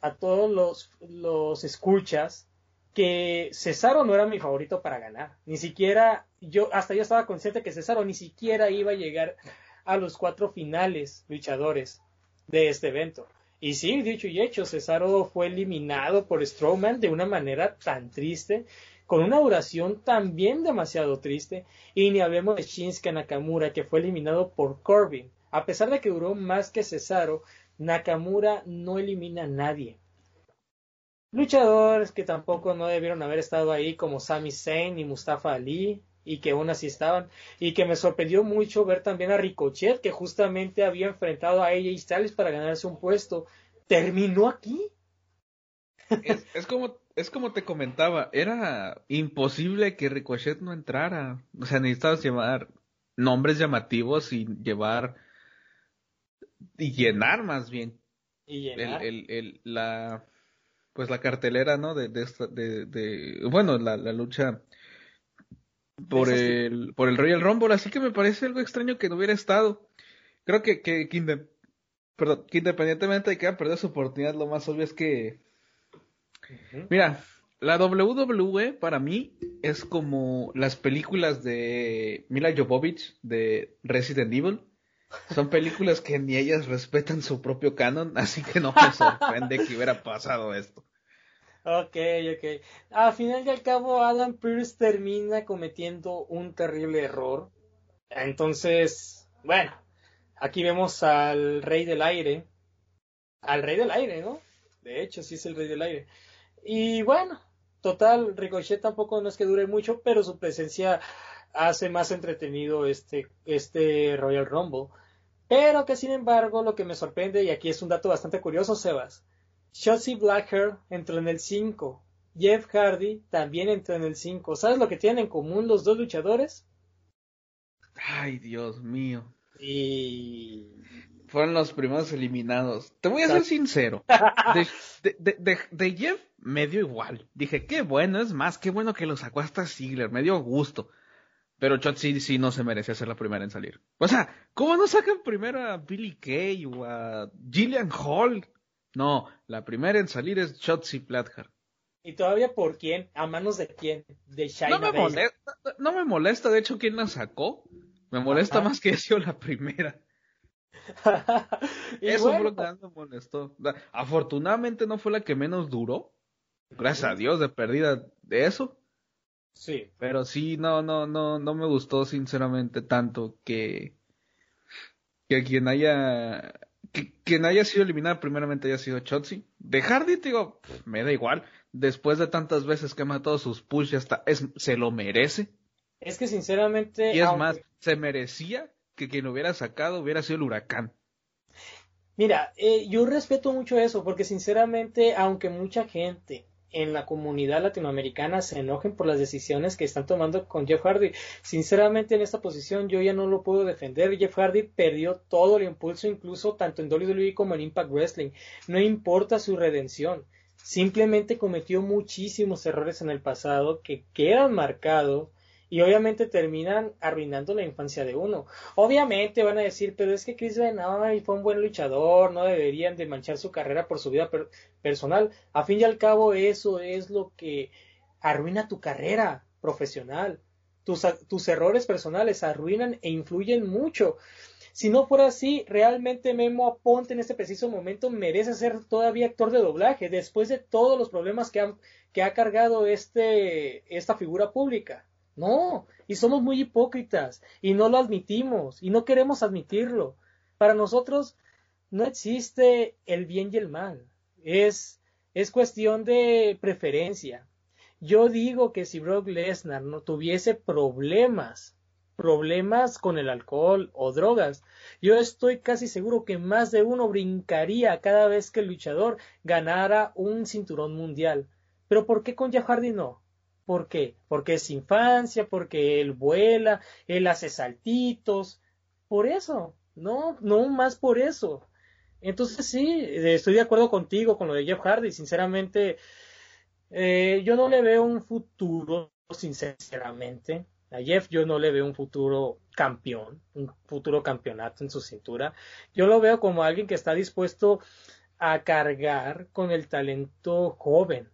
a todos los, los escuchas, que Cesaro no era mi favorito para ganar. Ni siquiera, yo, hasta yo estaba consciente que Cesaro ni siquiera iba a llegar a los cuatro finales luchadores de este evento. Y sí, dicho y hecho, Cesaro fue eliminado por Strowman de una manera tan triste, con una duración también demasiado triste, y ni hablemos de Shinsuke Nakamura, que fue eliminado por Corbin. A pesar de que duró más que Cesaro, Nakamura no elimina a nadie. Luchadores que tampoco no debieron haber estado ahí, como Sami Zayn y Mustafa Ali, y que aún así estaban. Y que me sorprendió mucho ver también a Ricochet, que justamente había enfrentado a AJ Styles para ganarse un puesto. ¿Terminó aquí? Es, como, es como te comentaba, era imposible que Ricochet no entrara. O sea, necesitabas llevar nombres llamativos y llevar y llenar más bien. Y llenar. el, el, la pues la cartelera no de de, de, de bueno la, la lucha por el, por el Royal Rumble, así que me parece algo extraño que no hubiera estado. Creo que, que, perdón, que independientemente de que haya perdido su oportunidad, lo más obvio es que, mira, la WWE para mí es como las películas de Mila Jovovich de Resident Evil. Son películas que ni ellas respetan su propio canon, así que no me sorprende que hubiera pasado esto. Ok, ok. Al final y al cabo, Adam Pierce termina cometiendo un terrible error. Entonces, bueno, aquí vemos al Rey del Aire. Al Rey del Aire, ¿no? De hecho, sí es el Rey del Aire. Y bueno, total, Ricochet tampoco no es que dure mucho, pero su presencia hace más entretenido este, este Royal Rumble. Pero que sin embargo, lo que me sorprende, y aquí es un dato bastante curioso, Sebas, Shotzi Blackhair entró en el 5. Jeff Hardy también entró en el 5. ¿Sabes lo que tienen en común los dos luchadores? Ay, Dios mío. Y... Fueron los primeros eliminados. Te voy a ser sincero. De, Jeff me dio igual. Dije, qué bueno, es más, qué bueno que lo sacó hasta Ziggler. Me dio gusto. Pero Shotzi sí no se merece ser la primera en salir. O sea, ¿cómo no sacan primero a Billy Kay o a Gillian Hall? No, la primera en salir es Shotzi Plathard. ¿Y todavía por quién? ¿A manos de quién? De Shayna no me molesta, no me molesta, de hecho, quién la sacó. Me molesta más que haya la primera. Eso fue lo que me molestó. Afortunadamente no fue la que menos duró. Gracias a Dios de perdida de eso. Sí. Pero sí, no, no, no, no me gustó sinceramente tanto que que quien haya que quien haya sido eliminada primeramente haya sido Chotzi. De Hardy, digo, me da igual. Después de tantas veces que ha matado sus push, es, se lo merece. Es que sinceramente. Y es más, se merecía que quien lo hubiera sacado hubiera sido el huracán. Mira, eh, yo respeto mucho eso, porque sinceramente, aunque mucha gente en la comunidad latinoamericana se enojen por las decisiones que están tomando con Jeff Hardy. Sinceramente, en esta posición yo ya no lo puedo defender. Jeff Hardy perdió todo el impulso, incluso tanto en WWE como en Impact Wrestling. No importa su redención. Simplemente cometió muchísimos errores en el pasado que quedan marcados y obviamente terminan arruinando la infancia de uno. Obviamente van a decir, pero es que Chris Benoit fue un buen luchador, no deberían de manchar su carrera por su vida personal. A fin y al cabo eso es lo que arruina tu carrera profesional. Tus, tus errores personales arruinan e influyen mucho. Si no fuera así, realmente Memo Aponte en este preciso momento merece ser todavía actor de doblaje, después de todos los problemas que, que ha cargado este, esta figura pública. No, y somos muy hipócritas y no lo admitimos y no queremos admitirlo. Para nosotros no existe el bien y el mal. Es es cuestión de preferencia. Yo digo que si Brock Lesnar no tuviese problemas, problemas con el alcohol o drogas, yo estoy casi seguro que más de uno brincaría cada vez que el luchador ganara un cinturón mundial. Pero ¿por qué con Jeff Hardy no? ¿Por qué? Porque es infancia, porque él vuela, él hace saltitos. Por eso, no, no más por eso. Entonces sí, estoy de acuerdo contigo con lo de Jeff Hardy. Sinceramente, eh, yo no le veo un futuro, sinceramente. A Jeff yo no le veo un futuro campeón, un futuro campeonato en su cintura. Yo lo veo como alguien que está dispuesto a cargar con el talento joven,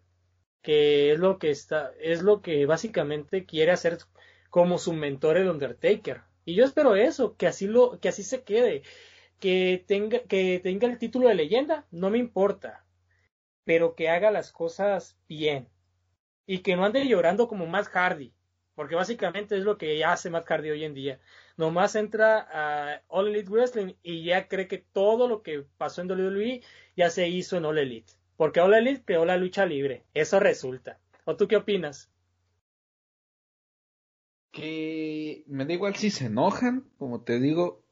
que es lo que está, es lo que básicamente quiere hacer como su mentor el Undertaker. Y yo espero eso, que así lo, que así se quede. Que tenga, que tenga el título de leyenda, no me importa, pero que haga las cosas bien. Y que no ande llorando como Matt Hardy, porque básicamente es lo que hace Matt Hardy hoy en día. Nomás entra a All Elite Wrestling y ya cree que todo lo que pasó en WWE ya se hizo en All Elite, porque All Elite creó la lucha libre, eso resulta. ¿O tú qué opinas? Que me da igual si se enojan, como te digo,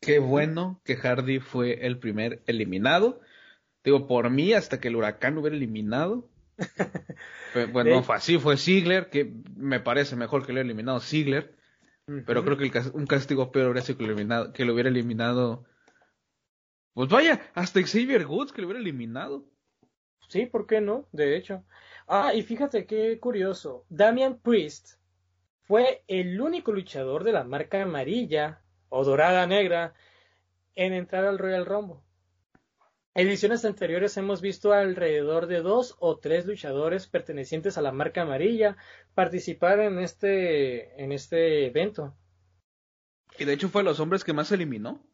Qué bueno que Hardy fue el primer eliminado. Digo, por mí, hasta que el huracán hubiera eliminado. bueno, fue así, fue Ziggler, que me parece mejor que lo hubiera eliminado Ziggler. Pero creo que un castigo peor habría sido que lo, eliminado, que lo hubiera eliminado. Pues vaya, hasta Xavier Woods que lo hubiera eliminado. Sí, ¿por qué no? De hecho. Ah, y fíjate qué curioso. Damian Priest fue el único luchador de la marca amarilla o dorada negra en entrar al Royal Rumble. Ediciones anteriores hemos visto alrededor de dos o tres luchadores pertenecientes a la marca amarilla participar en este, en este evento. Y de hecho fue los hombres que más eliminó.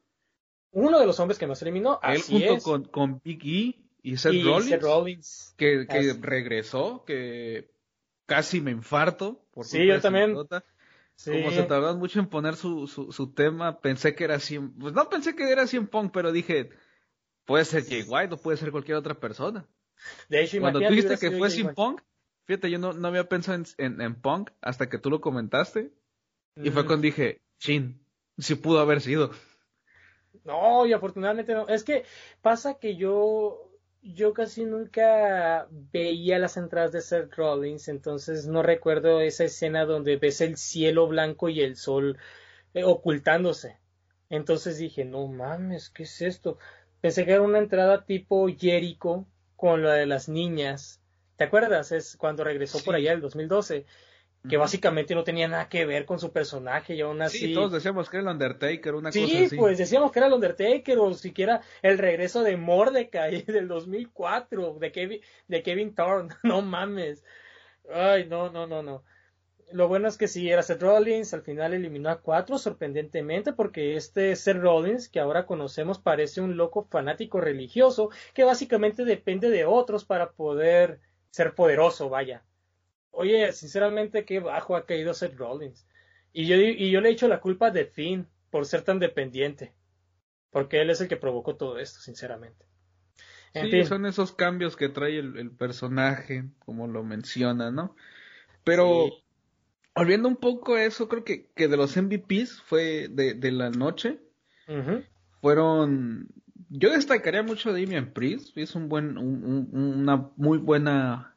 Uno de los hombres que más eliminó. Él junto Con, con Big E y Seth Rollins. Que, que regresó, que casi me infarto. Por sí, yo también. Como se tardaron mucho en poner su, su, su, tema, pensé que era 100, pues no pensé que era 100 Punk, pero dije, puede ser Jay White o puede ser cualquier otra persona. De hecho, Cuando tú dijiste que fue sin Punk, fíjate, yo no, no había pensado en, en, Punk hasta que tú lo comentaste. Y fue cuando dije, chin, si pudo haber sido. No, y afortunadamente no. Es que pasa que yo yo casi nunca veía las entradas de Seth Rollins, entonces no recuerdo esa escena donde ves el cielo blanco y el sol eh, ocultándose. Entonces dije, no mames, ¿qué es esto? Pensé que era una entrada tipo Jericho con la de las niñas. ¿Te acuerdas? Es cuando regresó por allá el 2012 que básicamente no tenía nada que ver con su personaje y aún así. Sí, todos decíamos que era el Undertaker, una cosa así. Sí, pues decíamos que era el Undertaker o siquiera el regreso de Mordecai del 2004 de Kevin, de Kevin Thorne. No mames. Ay, no, no, no, no. Lo bueno es que sí, era Seth Rollins, al final eliminó a cuatro sorprendentemente porque este Seth Rollins que ahora conocemos parece un loco fanático religioso que básicamente depende de otros para poder ser poderoso, vaya. Oye, sinceramente, qué bajo ha caído Seth Rollins. Y yo, y yo le he hecho la culpa de Finn por ser tan dependiente. Porque él es el que provocó todo esto, sinceramente. sí, son esos cambios que trae el, personaje, como lo menciona, ¿no? Pero, volviendo un poco a eso, creo que, que de los MVPs fue de, de la noche. Fueron. Yo destacaría mucho a Damian Priest. Es un buen, una muy buena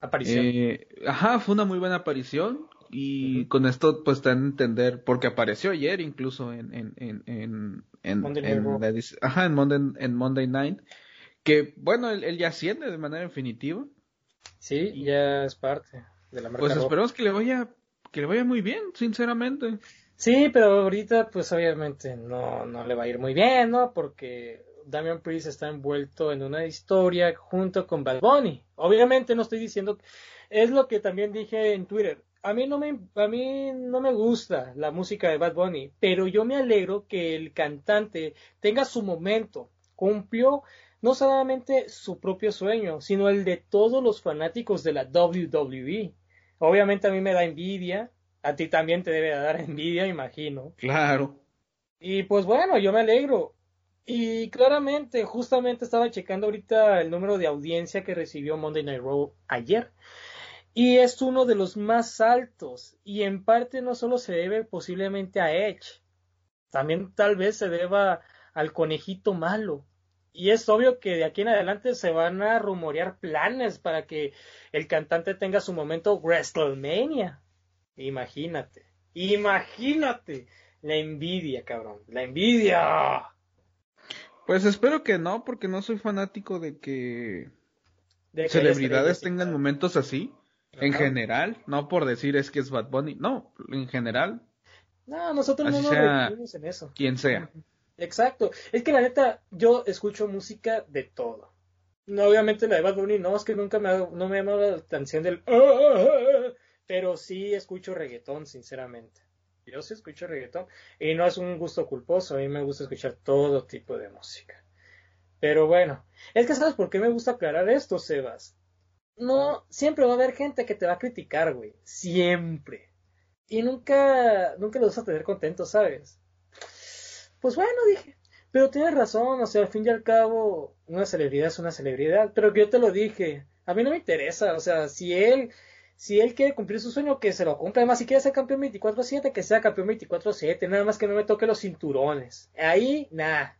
aparición. Eh, ajá, fue una muy buena aparición y con esto pues te dan a entender porque apareció ayer incluso en en en en, Monday ajá, en Monday, en Monday Night que bueno él, ya asciende de manera definitiva. Sí ya es parte de la marca pues esperemos que le vaya que le vaya muy bien sinceramente. Sí pero ahorita pues obviamente no no le va a ir muy bien no porque Damian Priest está envuelto en una historia junto con Bad Bunny. Obviamente no estoy diciendo, es lo que también dije en Twitter. A mí no me, a mí no me gusta la música de Bad Bunny, pero yo me alegro que el cantante tenga su momento. Cumplió no solamente su propio sueño, sino el de todos los fanáticos de la WWE. Obviamente a mí me da envidia, a ti también te debe dar envidia, imagino. Claro. Y pues bueno, yo me alegro Y claramente, justamente estaba checando ahorita el número de audiencia que recibió Monday Night Raw ayer. Y es uno de los más altos. Y en parte no solo se debe posiblemente a Edge. También tal vez se deba al conejito malo. Y es obvio que de aquí en adelante se van a rumorear planes para que el cantante tenga su momento WrestleMania. Imagínate, imagínate la envidia, cabrón, la envidia. Pues espero que no, porque no soy fanático de que, celebridades tengan momentos así. En general, no por decir es que es Bad Bunny, no, en general. No, nosotros no nos en eso. Quien sea. Exacto. Es que la neta, yo escucho música de todo. No, obviamente la de Bad Bunny no, es que nunca me, no me ha llamado la atención del... Ah, ah, ah", pero sí escucho reggaetón, sinceramente. Yo sí escucho reggaetón y no es un gusto culposo, a mí me gusta escuchar todo tipo de música. Pero bueno, es que sabes por qué me gusta aclarar esto, Sebas. No, siempre va a haber gente que te va a criticar, güey. Siempre. Y nunca, nunca lo vas a tener contento, ¿sabes? Pues bueno, dije, pero tienes razón, o sea, al fin y al cabo, una celebridad es una celebridad, pero que yo te lo dije, a mí no me interesa, o sea, si él, si él quiere cumplir su sueño, que se lo cumpla, además, si quiere ser campeón 24-7, que sea campeón 24-7, nada más que no me toque los cinturones, ahí, nada,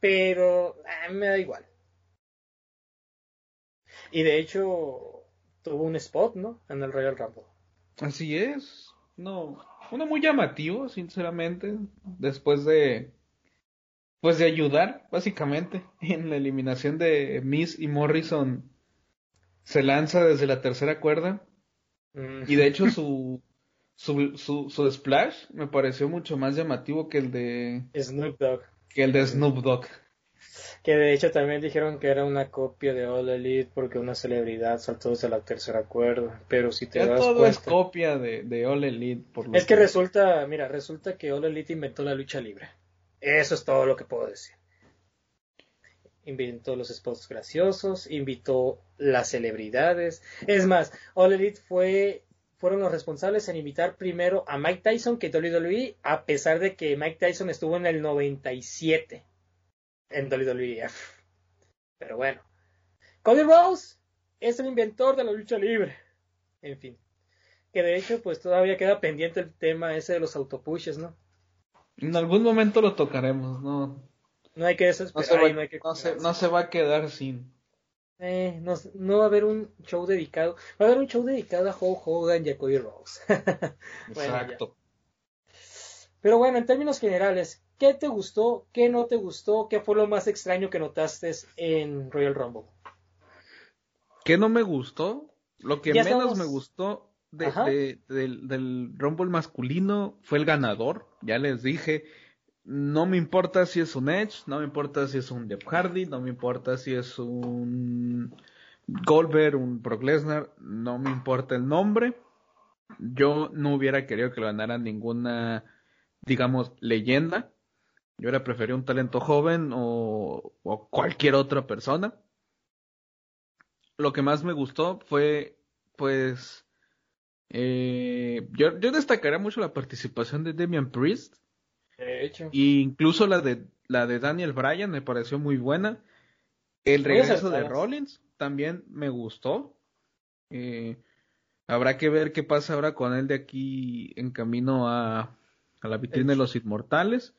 pero a mí me da igual. Y de hecho, tuvo un spot, ¿no? En el Royal Rumble. Así es, no, uno muy llamativo, sinceramente, después de pues de ayudar, básicamente, en la eliminación de Miss y Morrison se lanza desde la tercera cuerda. Y de hecho su, su, su, su, splash me pareció mucho más llamativo que el de Snoop Dogg. Que el de Snoop Dogg. Que de hecho también dijeron que era una copia de All Elite porque una celebridad saltó desde la tercera cuerda. Pero si te das todo es copia de, de All Elite. Por es que, resulta, mira, resulta que All Elite inventó la lucha libre. Eso es todo lo que puedo decir. Inventó los spots graciosos, invitó las celebridades. Es más, All Elite fue, fueron los responsables en invitar primero a Mike Tyson que WWE, a pesar de que Mike Tyson estuvo en el 97 en WWF. Pero bueno. Cody Rose es el inventor de la lucha libre. En fin. Que de hecho, pues todavía queda pendiente el tema ese de los autopushes, ¿no? En algún momento lo tocaremos, ¿no? No hay que desesperar. No se va, que no se, va a quedar sin. Eh, no, no, va a haber un show dedicado. Va a haber un show dedicado a Hulk Hogan y a Cody Rose. Exacto. Pero bueno, en términos generales, ¿Qué te gustó? ¿Qué no te gustó? ¿Qué fue lo más extraño que notaste en Royal Rumble? ¿Qué no me gustó? Lo que menos me gustó del, del, Rumble masculino fue el ganador. Ya les dije, no me importa si es un Edge, no me importa si es un Jeff Hardy, no me importa si es un Goldberg, un Brock Lesnar, no me importa el nombre. Yo no hubiera querido que lo ganara ninguna, digamos, leyenda. Yo hubiera preferido un talento joven o, cualquier otra persona. Lo que más me gustó fue, pues, eh, yo, yo destacaría mucho la participación de Damian Priest. De hecho. E incluso la de, la de Daniel Bryan me pareció muy buena. El regreso de Rollins también me gustó. Eh, habrá que ver qué pasa ahora con él de aquí en camino a, a la vitrina de los inmortales.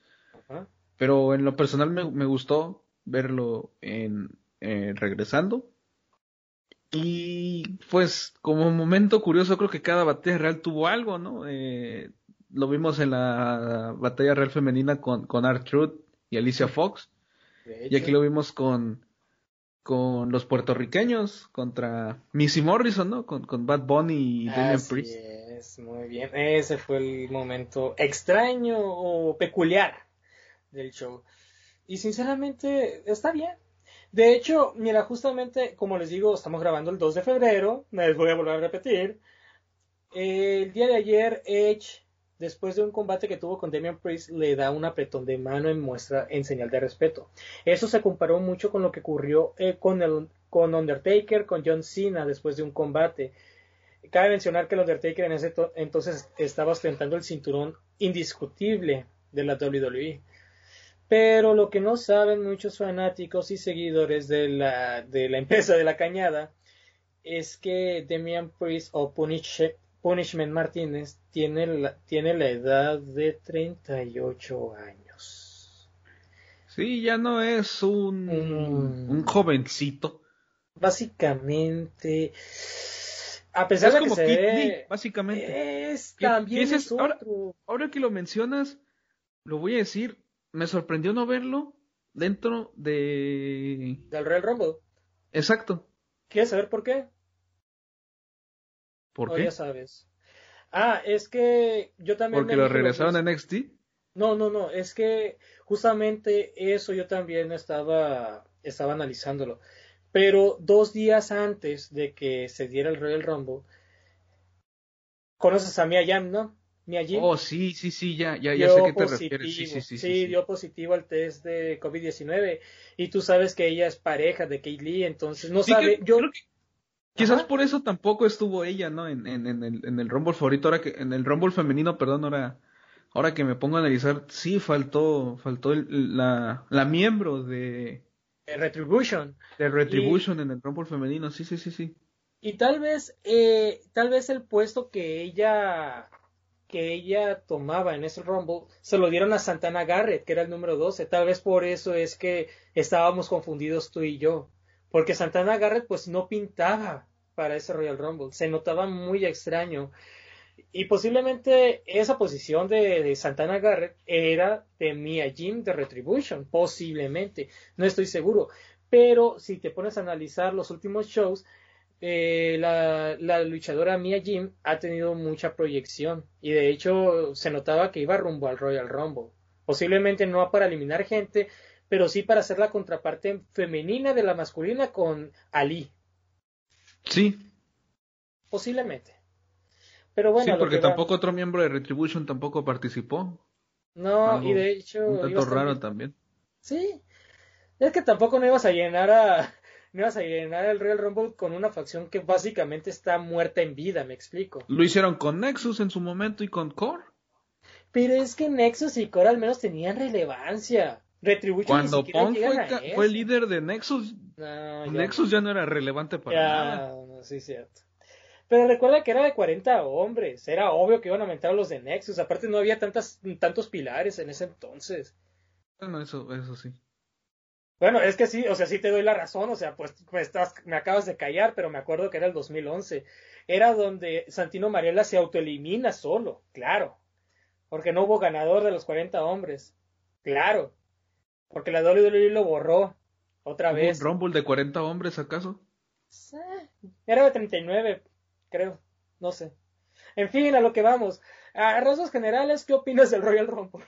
Pero en lo personal me, gustó verlo en, eh, regresando. Y pues como momento curioso creo que cada batalla real tuvo algo, ¿no? Eh, lo vimos en la batalla real femenina con, con Truth y Alicia Fox. Y aquí lo vimos con, con los puertorriqueños contra Missy Morrison, ¿no? Con, con Bad Bunny y Damian Priest. Es, muy bien. Ese fue el momento extraño o peculiar del show. Y sinceramente está bien. De hecho, mira, justamente como les digo, estamos grabando el 2 de febrero, me les voy a volver a repetir. El día de ayer, Edge, después de un combate que tuvo con Damian Priest, le da un apretón de mano en muestra, en señal de respeto. Eso se comparó mucho con lo que ocurrió eh, con, el, con Undertaker, con John Cena después de un combate. Cabe mencionar que el Undertaker en ese entonces estaba ostentando el cinturón indiscutible de la WWE. Pero lo que no saben muchos fanáticos y seguidores de la, de la empresa de la cañada es que Demian Priest o Punishment Martínez tiene la, tiene la edad de 38 años. Sí, ya no es un, mm. un jovencito. Básicamente, a pesar de que se ve, básicamente. Es también ahora, que lo mencionas, lo voy a decir, me sorprendió no verlo dentro de... Del Real Rumble. Exacto. ¿Quieres saber por qué? ¿Por qué? ya sabes. Ah, es que yo también... ¿Porque lo regresaron a NXT? No, no, no, es que justamente eso yo también estaba, estaba analizándolo. Pero dos días antes de que se diera el Royal Rumble, conoces a Mia Yam, ¿no? Mia Jim. Oh, sí, sí, sí, ya, ya, ya sé qué te refieres. Sí, sí, sí, sí, dio positivo al test de COVID-19 y tú sabes que ella es pareja de Kate Lee, entonces no sabe. yo Quizás por eso tampoco estuvo ella, ¿no? En, en, en, el, en el Rumble favorito, ahora que, en el Rumble femenino, perdón, ahora, ahora que me pongo a analizar, sí faltó, faltó la, la miembro de, Retribution. De Retribution en el Rumble femenino, sí, sí, sí, sí. Y tal vez, eh, tal vez el puesto que ella, que ella tomaba en ese Rumble se lo dieron a Santana Garrett, que era el número 12. Tal vez por eso es que estábamos confundidos tú y yo. Porque Santana Garrett pues no pintaba para ese Royal Rumble. Se notaba muy extraño. Y posiblemente esa posición de, Santana Garrett era de Mia Jim de Retribution, posiblemente, no estoy seguro. Pero si te pones a analizar los últimos shows, eh, la, luchadora Mia Jim ha tenido mucha proyección y de hecho se notaba que iba rumbo al Royal Rumble. Posiblemente no para eliminar gente, pero sí para hacer la contraparte femenina de la masculina con Ali. Sí. Posiblemente. Pero bueno. Sí, porque tampoco otro miembro de Retribution tampoco participó. No, y de hecho. Un tanto raro también. Sí. Es que tampoco no ibas a llenar a. No ibas a llenar el Real Rumble con una facción que básicamente está muerta en vida, me explico. Lo hicieron con Nexus en su momento y con Core. Pero es que Nexus y Core al menos tenían relevancia. Retribution Cuando Punk fue, fue, líder de Nexus, Nexus ya no era relevante para nada. No, sí, cierto. Pero recuerda que era de 40 hombres. Era obvio que iban a aumentar los de Nexus. Aparte no había tantas, tantos pilares en ese entonces. Bueno, eso, eso sí. Bueno, es que sí, o sea, sí te doy la razón, o sea, pues me, estás, me acabas de callar, pero me acuerdo que era el 2011. Era donde Santino Mariela se autoelimina solo, claro. Porque no hubo ganador de los 40 hombres. Claro. Porque la WWE lo borró otra vez. ¿Un Rumble de 40 hombres acaso? Era de 39, creo, no sé. En fin, a lo que vamos. A rasgos generales, ¿qué opinas del Royal Rumble?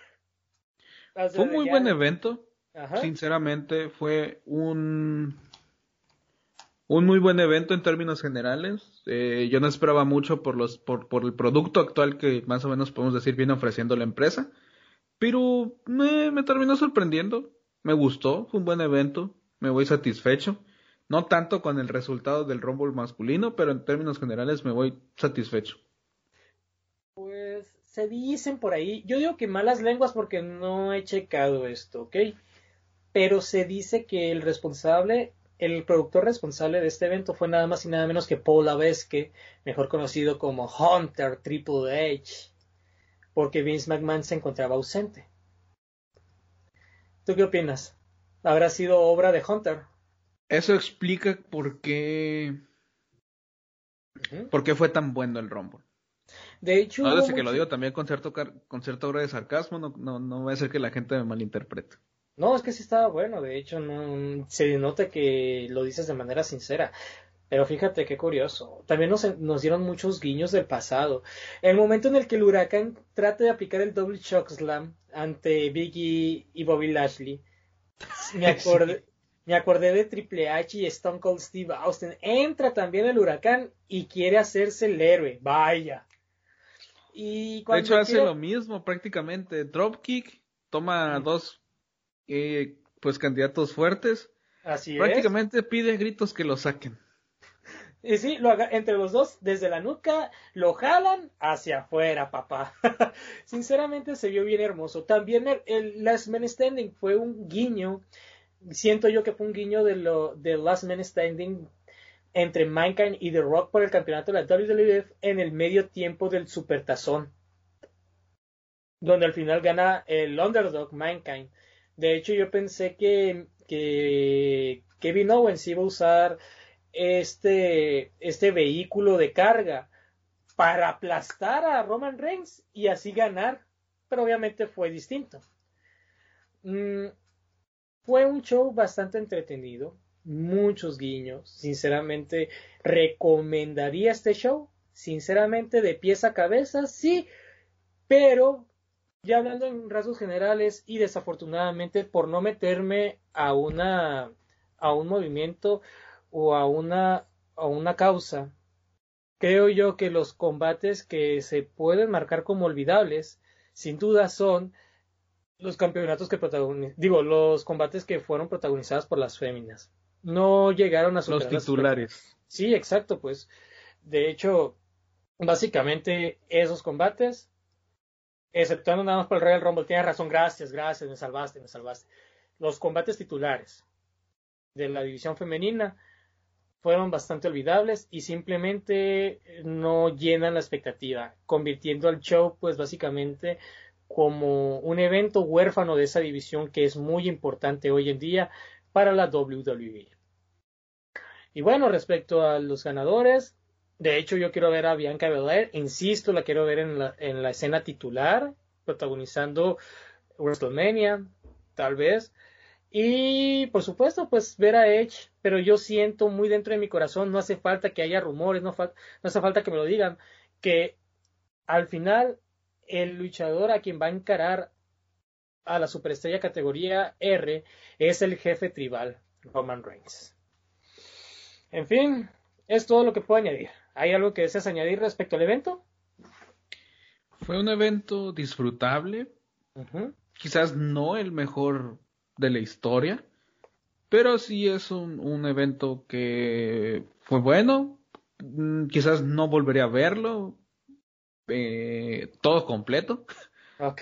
Fue un muy buen evento. Sinceramente, fue un un muy buen evento en términos generales. Eh, yo no esperaba mucho por los por, por el producto actual que más o menos podemos decir viene ofreciendo la empresa, pero me, terminó sorprendiendo. Me gustó, fue un buen evento, me voy satisfecho. No tanto con el resultado del Rumble masculino, pero en términos generales me voy satisfecho. Pues se dicen por ahí, yo digo que malas lenguas porque no he checado esto, ¿ok? Pero se dice que el responsable, el productor responsable de este evento fue nada más y nada menos que Paul Avesque, mejor conocido como Hunter Triple H, porque Vince McMahon se encontraba ausente. ¿Tú qué opinas? ¿Habrá sido obra de Hunter? Eso explica por qué. ¿Por qué fue tan bueno el Rumble? De hecho. No, desde que lo digo también con cierto, con cierto grado de sarcasmo, no, no, no va a ser que la gente me malinterprete. No, es que sí estaba bueno, de hecho, no, se nota que lo dices de manera sincera. Pero fíjate qué curioso. También nos, nos, dieron muchos guiños del pasado. El momento en el que el huracán trata de aplicar el double shock slam ante Biggie y Bobby Lashley. Me acordé, me acordé de Triple H y Stone Cold Steve Austin. Entra también el huracán y quiere hacerse el héroe. Vaya. Y de hecho hace lo mismo prácticamente. Dropkick toma dos eh, pues candidatos fuertes. Así prácticamente pide gritos que lo saquen. Y sí, lo entre los dos, desde la nuca, lo jalan hacia afuera, papá. Sinceramente se vio bien hermoso. También el, el, Last Man Standing fue un guiño. Siento yo que fue un guiño de lo de Last Man Standing entre Mankind y The Rock por el campeonato de la WWF en el medio tiempo del Supertazón. Donde al final gana el underdog Mankind. De hecho, yo pensé que, que Kevin Owens iba a usar este, este vehículo de carga para aplastar a Roman Reigns y así ganar, pero obviamente fue distinto. Mm, fue un show bastante entretenido, muchos guiños, sinceramente recomendaría este show, sinceramente de pies a cabeza, sí, pero ya hablando en rasgos generales y desafortunadamente por no meterme a una a un movimiento o a una, a una causa, creo yo que los combates que se pueden marcar como olvidables, sin duda son los campeonatos que protagonizan, digo, los combates que fueron protagonizados por las féminas. No llegaron a superar los titulares. Sí, exacto, pues. De hecho, básicamente esos combates, exceptuando nada más por el Royal Rumble, tienes razón, gracias, gracias, me salvaste, me salvaste. Los combates titulares de la división femenina fueron bastante olvidables y simplemente no llenan la expectativa, convirtiendo al show pues básicamente como un evento huérfano de esa división que es muy importante hoy en día para la WWE. Y bueno, respecto a los ganadores, de hecho yo quiero ver a Bianca Belair, insisto, la quiero ver en la, en la escena titular, protagonizando WrestleMania, tal vez. Y por supuesto, pues ver a Edge, pero yo siento muy dentro de mi corazón, no hace falta que haya rumores, no, no hace falta que me lo digan, que al final el luchador a quien va a encarar a la superestrella categoría R es el jefe tribal, Roman Reigns. En fin, es todo lo que puedo añadir. ¿Hay algo que deseas añadir respecto al evento? Fue un evento disfrutable. Quizás no el mejor de la historia. Pero sí es un, un evento que fue bueno. Mm, quizás no volveré a verlo eh, todo completo. Ok.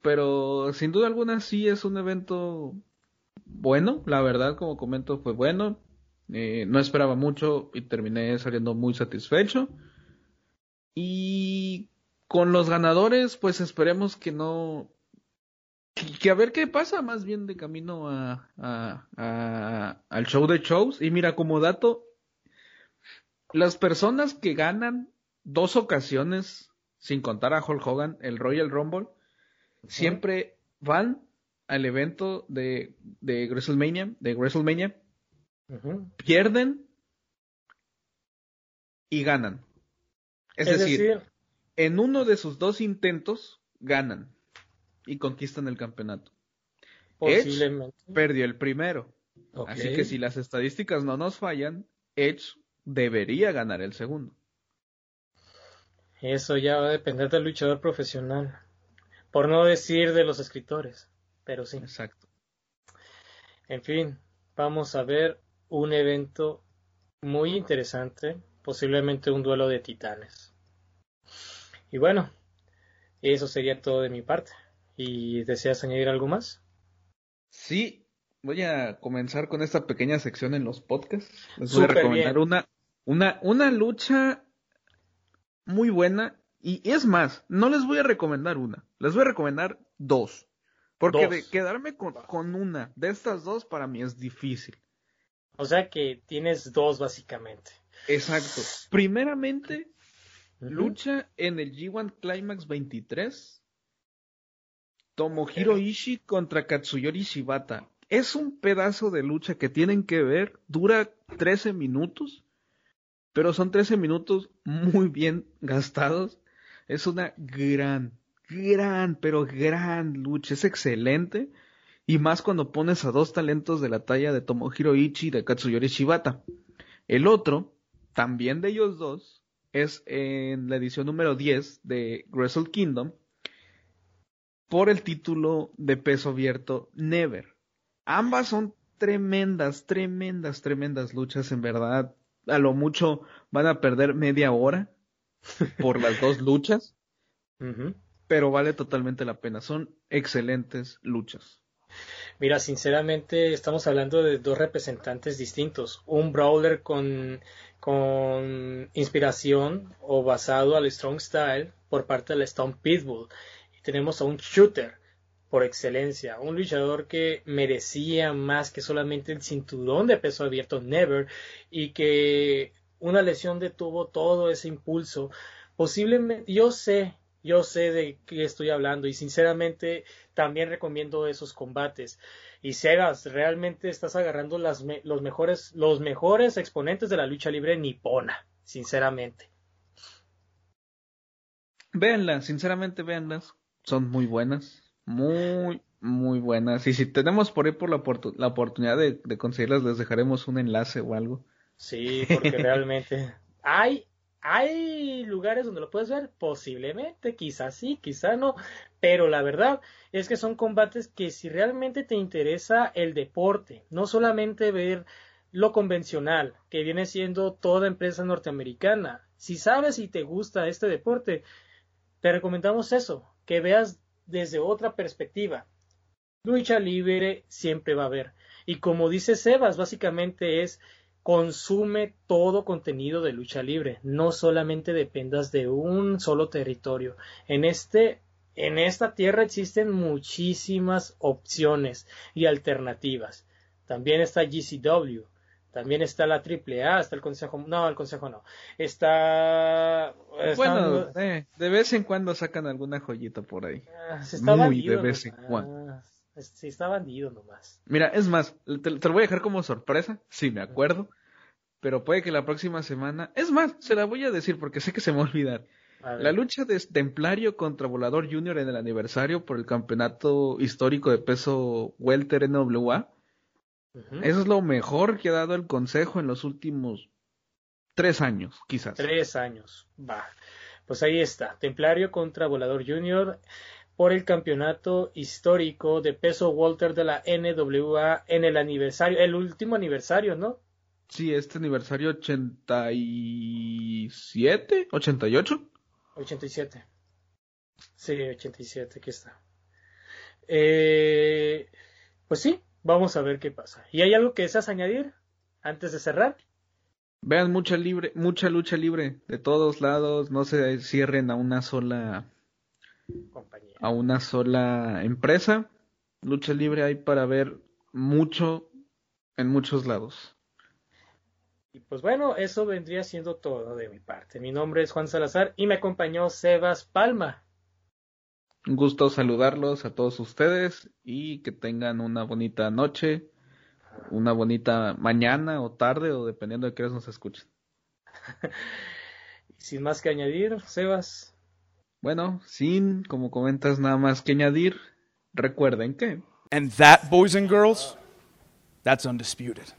Pero sin duda alguna sí es un evento bueno. La verdad, como comento, fue bueno. Eh, no esperaba mucho y terminé saliendo muy satisfecho. Y con los ganadores, pues esperemos que no que a ver qué pasa más bien de camino a, al show de shows. Y mira, como dato, las personas que ganan dos ocasiones, sin contar a Hulk Hogan, el Royal Rumble, siempre van al evento de, de WrestleMania, de WrestleMania, pierden y ganan. Es, decir, en uno de sus dos intentos ganan y conquistan el campeonato. Edge perdió el primero. Así que si las estadísticas no nos fallan, Edge debería ganar el segundo. Eso ya va a depender del luchador profesional. Por no decir de los escritores. Pero sí. Exacto. En fin, vamos a ver un evento muy interesante. Posiblemente un duelo de titanes. Y bueno, eso sería todo de mi parte. ¿Y deseas añadir algo más? Sí, voy a comenzar con esta pequeña sección en los podcasts. Les voy a recomendar una, una, una lucha muy buena. Y es más, no les voy a recomendar una, les voy a recomendar dos. Porque de quedarme con, una de estas dos para mí es difícil. O sea que tienes dos básicamente. Exacto. Primeramente, lucha en el G1 Climax 23 Tomohiro Ishii contra Katsuyori Shibata. Es un pedazo de lucha que tienen que ver, dura 13 minutos, pero son 13 minutos muy bien gastados. Es una gran, gran, pero gran lucha, es excelente. Y más cuando pones a dos talentos de la talla de Tomohiro Ishii y de Katsuyori Shibata. El otro, también de ellos dos, es en la edición número 10 de Wrestle Kingdom, por el título de peso abierto Never. Ambas son tremendas, tremendas, tremendas luchas, en verdad. a lo mucho van a perder media hora por las dos luchas, pero vale totalmente la pena. Son excelentes luchas. Mira, sinceramente estamos hablando de dos representantes distintos. Un brawler con, con inspiración o basado al strong style por parte del Stone Pitbull. Tenemos a un shooter por excelencia, un luchador que merecía más que solamente el cinturón de peso abierto Never y que una lesión detuvo todo ese impulso. Posiblemente, yo sé, yo sé de qué estoy hablando y sinceramente también recomiendo esos combates. Y Sebas, realmente estás agarrando los, mejores, los mejores exponentes de la lucha libre nipona, sinceramente. Véanlas, sinceramente véanlas. Son muy buenas. Muy, muy buenas. Y si tenemos por ahí por la, la oportunidad de, de conseguirlas, les dejaremos un enlace o algo. Sí, porque realmente hay ¿Hay lugares donde lo puedes ver? Posiblemente, quizás sí, quizás no, pero la verdad es que son combates que si realmente te interesa el deporte, no solamente ver lo convencional, que viene siendo toda empresa norteamericana, si sabes y te gusta este deporte, te recomendamos eso, que veas desde otra perspectiva. Lucha libre siempre va a haber. Y como dice Sebas, básicamente es consume todo contenido de lucha libre, no solamente dependas de un solo territorio. En este en esta tierra existen muchísimas opciones y alternativas. También está GCW, también está la AAA, está el Consejo, no, el Consejo no. Está, bueno, eh, de vez en cuando sacan alguna joyita por ahí. Ah, se está Muy de vez en cuando. Sí, está bandido nomás. Mira, es más, te, lo voy a dejar como sorpresa, sí me acuerdo, pero puede que la próxima semana, es más, se la voy a decir porque sé que se me va a olvidar. la lucha de Templario contra Volador Junior en el aniversario por el campeonato histórico de peso Welter NWA. Eso es lo mejor que ha dado el consejo en los últimos tres años, quizás. Tres años, va. Pues ahí está, Templario contra Volador Junior por el campeonato histórico de peso Walter de la NWA en el aniversario, el último aniversario, ¿no? Sí, este aniversario 87, 88. 87. Sí, 87, aquí está. Eh, pues sí, vamos a ver qué pasa. ¿Y hay algo que deseas añadir antes de cerrar? Vean mucha libre, mucha lucha libre de todos lados, no se cierren a una sola a una sola empresa. Lucha libre hay para ver mucho en muchos lados. Y pues bueno, eso vendría siendo todo de mi parte. Mi nombre es Juan Salazar y me acompañó Sebas Palma. Un gusto saludarlos a todos ustedes y que tengan una bonita noche, una bonita mañana o tarde o dependiendo de qué nos escuchen. y sin más que añadir, Sebas. Bueno, sin, como comentas, nada más que añadir, recuerden que. And that, boys and girls, that's undisputed.